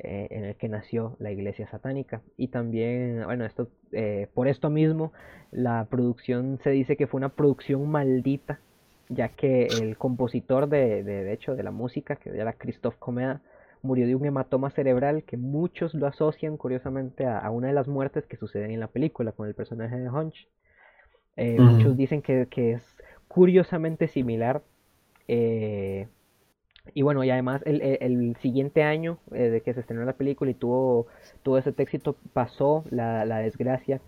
eh, en el que nació la iglesia satánica. Y también, bueno, esto, eh, por esto mismo, la producción se dice que fue una producción maldita, ya que el compositor de, de, de hecho de la música, que era Christophe Comeda, murió de un hematoma cerebral que muchos lo asocian curiosamente a, a una de las muertes que suceden en la película con el personaje de Hunch. Eh. Muchos dicen que, que es curiosamente similar. eh, y bueno, y además el, el- el siguiente año eh, de que se estrenó la película y tuvo, tuvo ese éxito, pasó la, la desgracia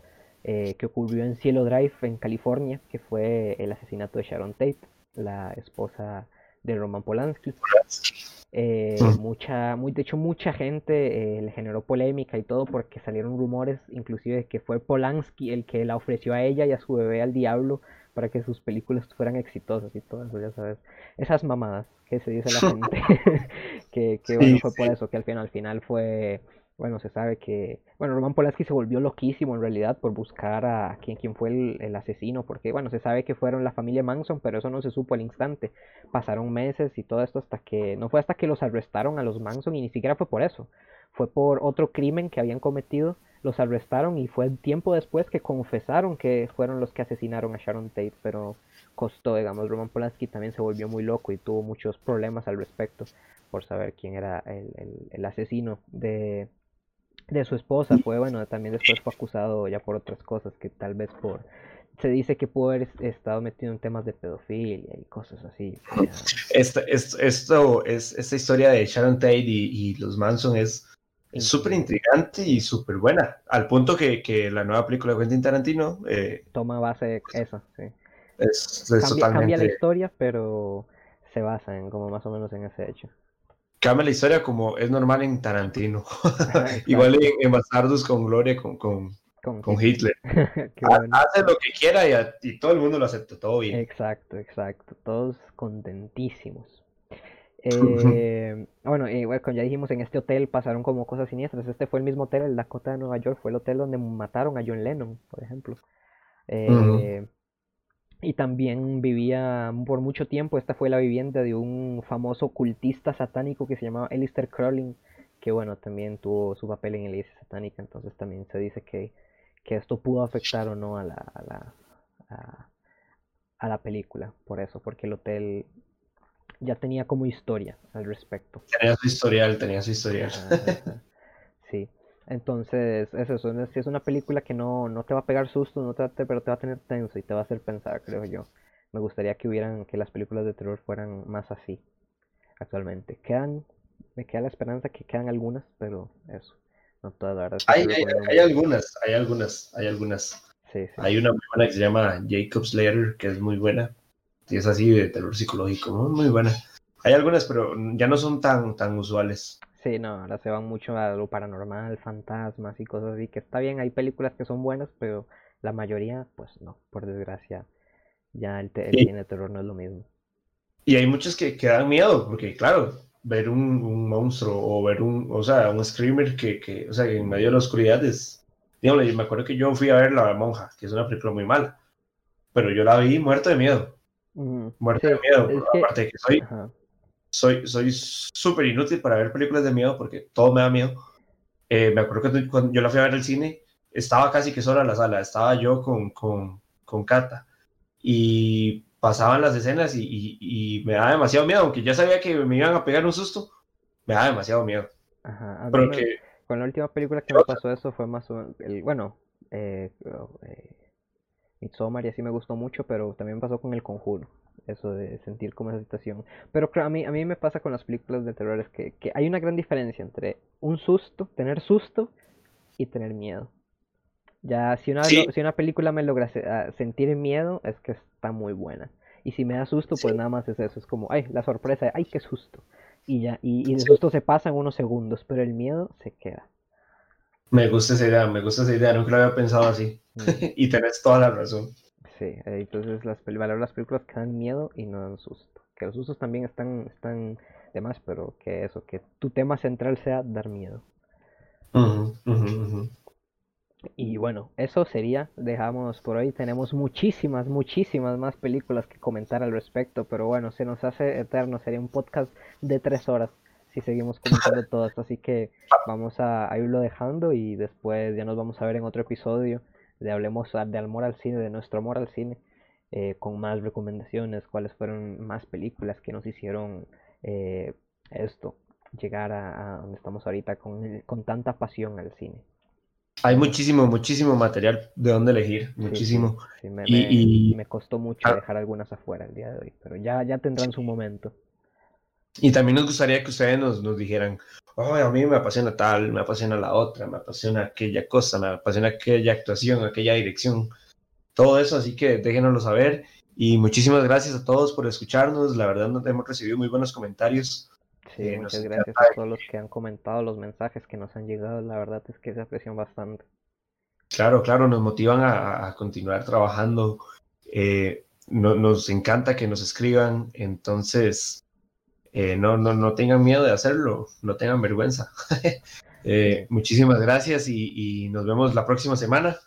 eh, que ocurrió en Cielo Drive, en California, que fue el asesinato de Sharon Tate, la esposa de Roman Polanski. Eh, Mm. mucha, muy, de hecho, mucha gente eh, le generó polémica y todo porque salieron rumores, inclusive, de que fue Polanski el que la ofreció a ella y a su bebé al diablo para que sus películas fueran exitosas y todo eso, ya sabes. Esas mamadas que se dice la gente. que, que bueno, Sí, fue por eso que al final, al final fue. Bueno, se sabe que. Bueno, Roman Polanski se volvió loquísimo en realidad por buscar a quién, fue el, el asesino, porque bueno, se sabe que fueron la familia Manson, pero eso no se supo al instante. Pasaron meses y todo esto hasta que. No fue hasta que los arrestaron a los Manson y ni siquiera fue por eso. Fue por otro crimen que habían cometido. Los arrestaron y fue tiempo después que confesaron que fueron los que asesinaron a Sharon Tate, pero costó, digamos. Roman Polanski también se volvió muy loco y tuvo muchos problemas al respecto por saber quién era el, el- el asesino de, de su esposa. Fue bueno, también después fue acusado ya por otras cosas que tal vez por se dice que pudo haber estado metido en temas de pedofilia y cosas así. o sea, Esta, es- esto es, esta historia de Sharon Tate y, y los Manson es súper intrigante y súper buena, al punto que, que la nueva película de Quentin Tarantino eh, toma base esa, sí. es, es Cambia, cambia la historia, pero se basa en como más o menos en ese hecho. Cambia la historia como es normal en Tarantino. Igual en, en Bastardos con Gloria, con, con, Con con Hitler. Bueno. Hace lo que quiera y, a- y todo el mundo lo acepta, todo bien. Exacto, exacto. Todos contentísimos. Eh, bueno, y bueno, como ya dijimos, en este hotel pasaron como cosas siniestras. Este fue el mismo hotel, el Dakota de Nueva York, fue el hotel donde mataron a John Lennon, por ejemplo. Eh, Y también vivía por mucho tiempo, esta fue la vivienda de un famoso ocultista satánico que se llamaba Alistair Crowley, que bueno, también tuvo su papel en la iglesia satánica, entonces también se dice que, que esto pudo afectar o no a la, a la, a, a la película, por eso, porque el hotel ya tenía como historia al respecto. Tenía su historial, tenía su historial. Ajá, ajá. Entonces es eso, es, es una película que no, no te va a pegar susto, no te va te- pero te va a tener tenso y te va a hacer pensar, creo yo. Me gustaría que hubieran, que las películas de terror fueran más así actualmente. Quedan, me queda la esperanza que quedan algunas, pero eso, no todas, la verdad. Hay, hay, algunas, hay algunas, hay algunas. Sí, sí. Hay una muy buena que se llama Jacob's Ladder, que es muy buena. Y es así de terror psicológico, muy, muy buena. Hay algunas, pero ya no son tan, tan usuales. Sí, no, ahora se van mucho a lo paranormal, fantasmas y cosas así, que está bien, hay películas que son buenas, pero la mayoría, pues no, por desgracia, ya el, te- el cine de terror no es lo mismo. Y hay muchos que, que dan miedo, porque claro, ver un, un monstruo o ver un, o sea, un screamer que, que, o sea, que en medio de la oscuridad es, dígame, me acuerdo que yo fui a ver La Monja, que es una película muy mala, pero yo la vi muerto de miedo, muerto sí, de miedo, es que- aparte de que soy, ajá, soy, soy súper inútil para ver películas de miedo porque todo me da miedo. Eh, me acuerdo que cuando yo la fui a ver al cine, estaba casi que sola en la sala, estaba yo con, con, con Cata. Y pasaban las escenas y, y, y, me daba demasiado miedo, aunque ya sabía que me iban a pegar un susto, me daba demasiado miedo. Ajá, Pero me, que, con la última película que me pasó eso fue más o el, bueno, eh, eh, Midsommar y así me gustó mucho, pero también pasó con El Conjuro, eso de sentir como esa situación. Pero a mí, a mí me pasa con las películas de terror es que, que hay una gran diferencia entre un susto, tener susto y tener miedo. Ya, si una, Sí. si una película me logra ah, sentir miedo, es que está muy buena. Y si me da susto, pues Sí. nada más es eso, es como, ay, la sorpresa, ay, qué susto. Y ya, y, y el Sí. susto se pasa en unos segundos, pero el miedo se queda. me gusta esa idea, me gusta esa idea, nunca lo había pensado así. Mm, y tenés toda la razón. Sí, eh, entonces las, las películas que dan miedo y no dan susto. Que los sustos también están, están de más, pero que eso, que tu tema central sea dar miedo. Y bueno, eso sería, dejamos por hoy, tenemos muchísimas, muchísimas más películas que comentar al respecto, pero bueno, se nos hace eterno, sería un podcast de tres horas si seguimos comentando todo esto, así que vamos a, a irlo dejando y después ya nos vamos a ver en otro episodio de Hablemos de Amor al Cine, de nuestro amor al cine, eh, con más recomendaciones, cuáles fueron más películas que nos hicieron eh, esto, llegar a, a donde estamos ahorita con, con tanta pasión al cine. Hay muchísimo, muchísimo material de dónde elegir, sí, muchísimo. sí, me, Y- me- y- me costó mucho Ah. dejar algunas afuera el día de hoy, pero ya, ya tendrán su momento. Y también nos gustaría que ustedes nos, nos dijeran, "Ay, a mí me apasiona tal, me apasiona la otra, me apasiona aquella cosa, me apasiona aquella actuación, aquella dirección, todo eso, así que déjenoslo saber. Y muchísimas gracias a todos por escucharnos, la verdad nos hemos recibido muy buenos comentarios. Sí, Eh, muchas gracias a todos los que han comentado los mensajes que nos han llegado, la verdad es que se aprecian bastante. Claro, claro, nos motivan a, a continuar trabajando. eh, no- nos encanta que nos escriban, entonces eh, no, no, no tengan miedo de hacerlo, no tengan vergüenza. Eh, muchísimas gracias y, y nos vemos la próxima semana.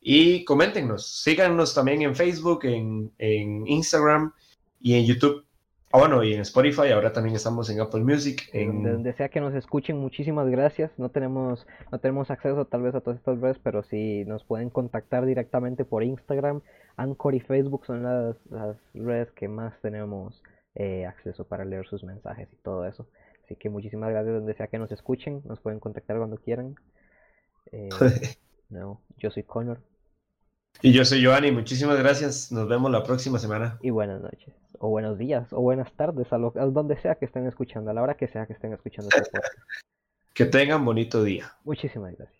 Y coméntenos, síganos también en Facebook, en, en Instagram y en YouTube. Ah, bueno, y en Spotify, ahora también estamos en Apple Music. En... donde sea que nos escuchen, muchísimas gracias. No tenemos, no tenemos acceso tal vez a todas estas redes, pero sí nos pueden contactar directamente por Instagram. Anchor y Facebook son las, las redes que más tenemos eh, acceso para leer sus mensajes y todo eso. Así que muchísimas gracias donde sea que nos escuchen. Nos pueden contactar cuando quieran. Eh, no, yo soy Connor Y yo soy Giovanni, muchísimas gracias. Nos vemos la próxima semana. y buenas noches. O buenos días, o buenas tardes, a, lo, a donde sea que estén escuchando, a la hora que sea que estén escuchando este. Que tengan bonito día. Muchísimas gracias.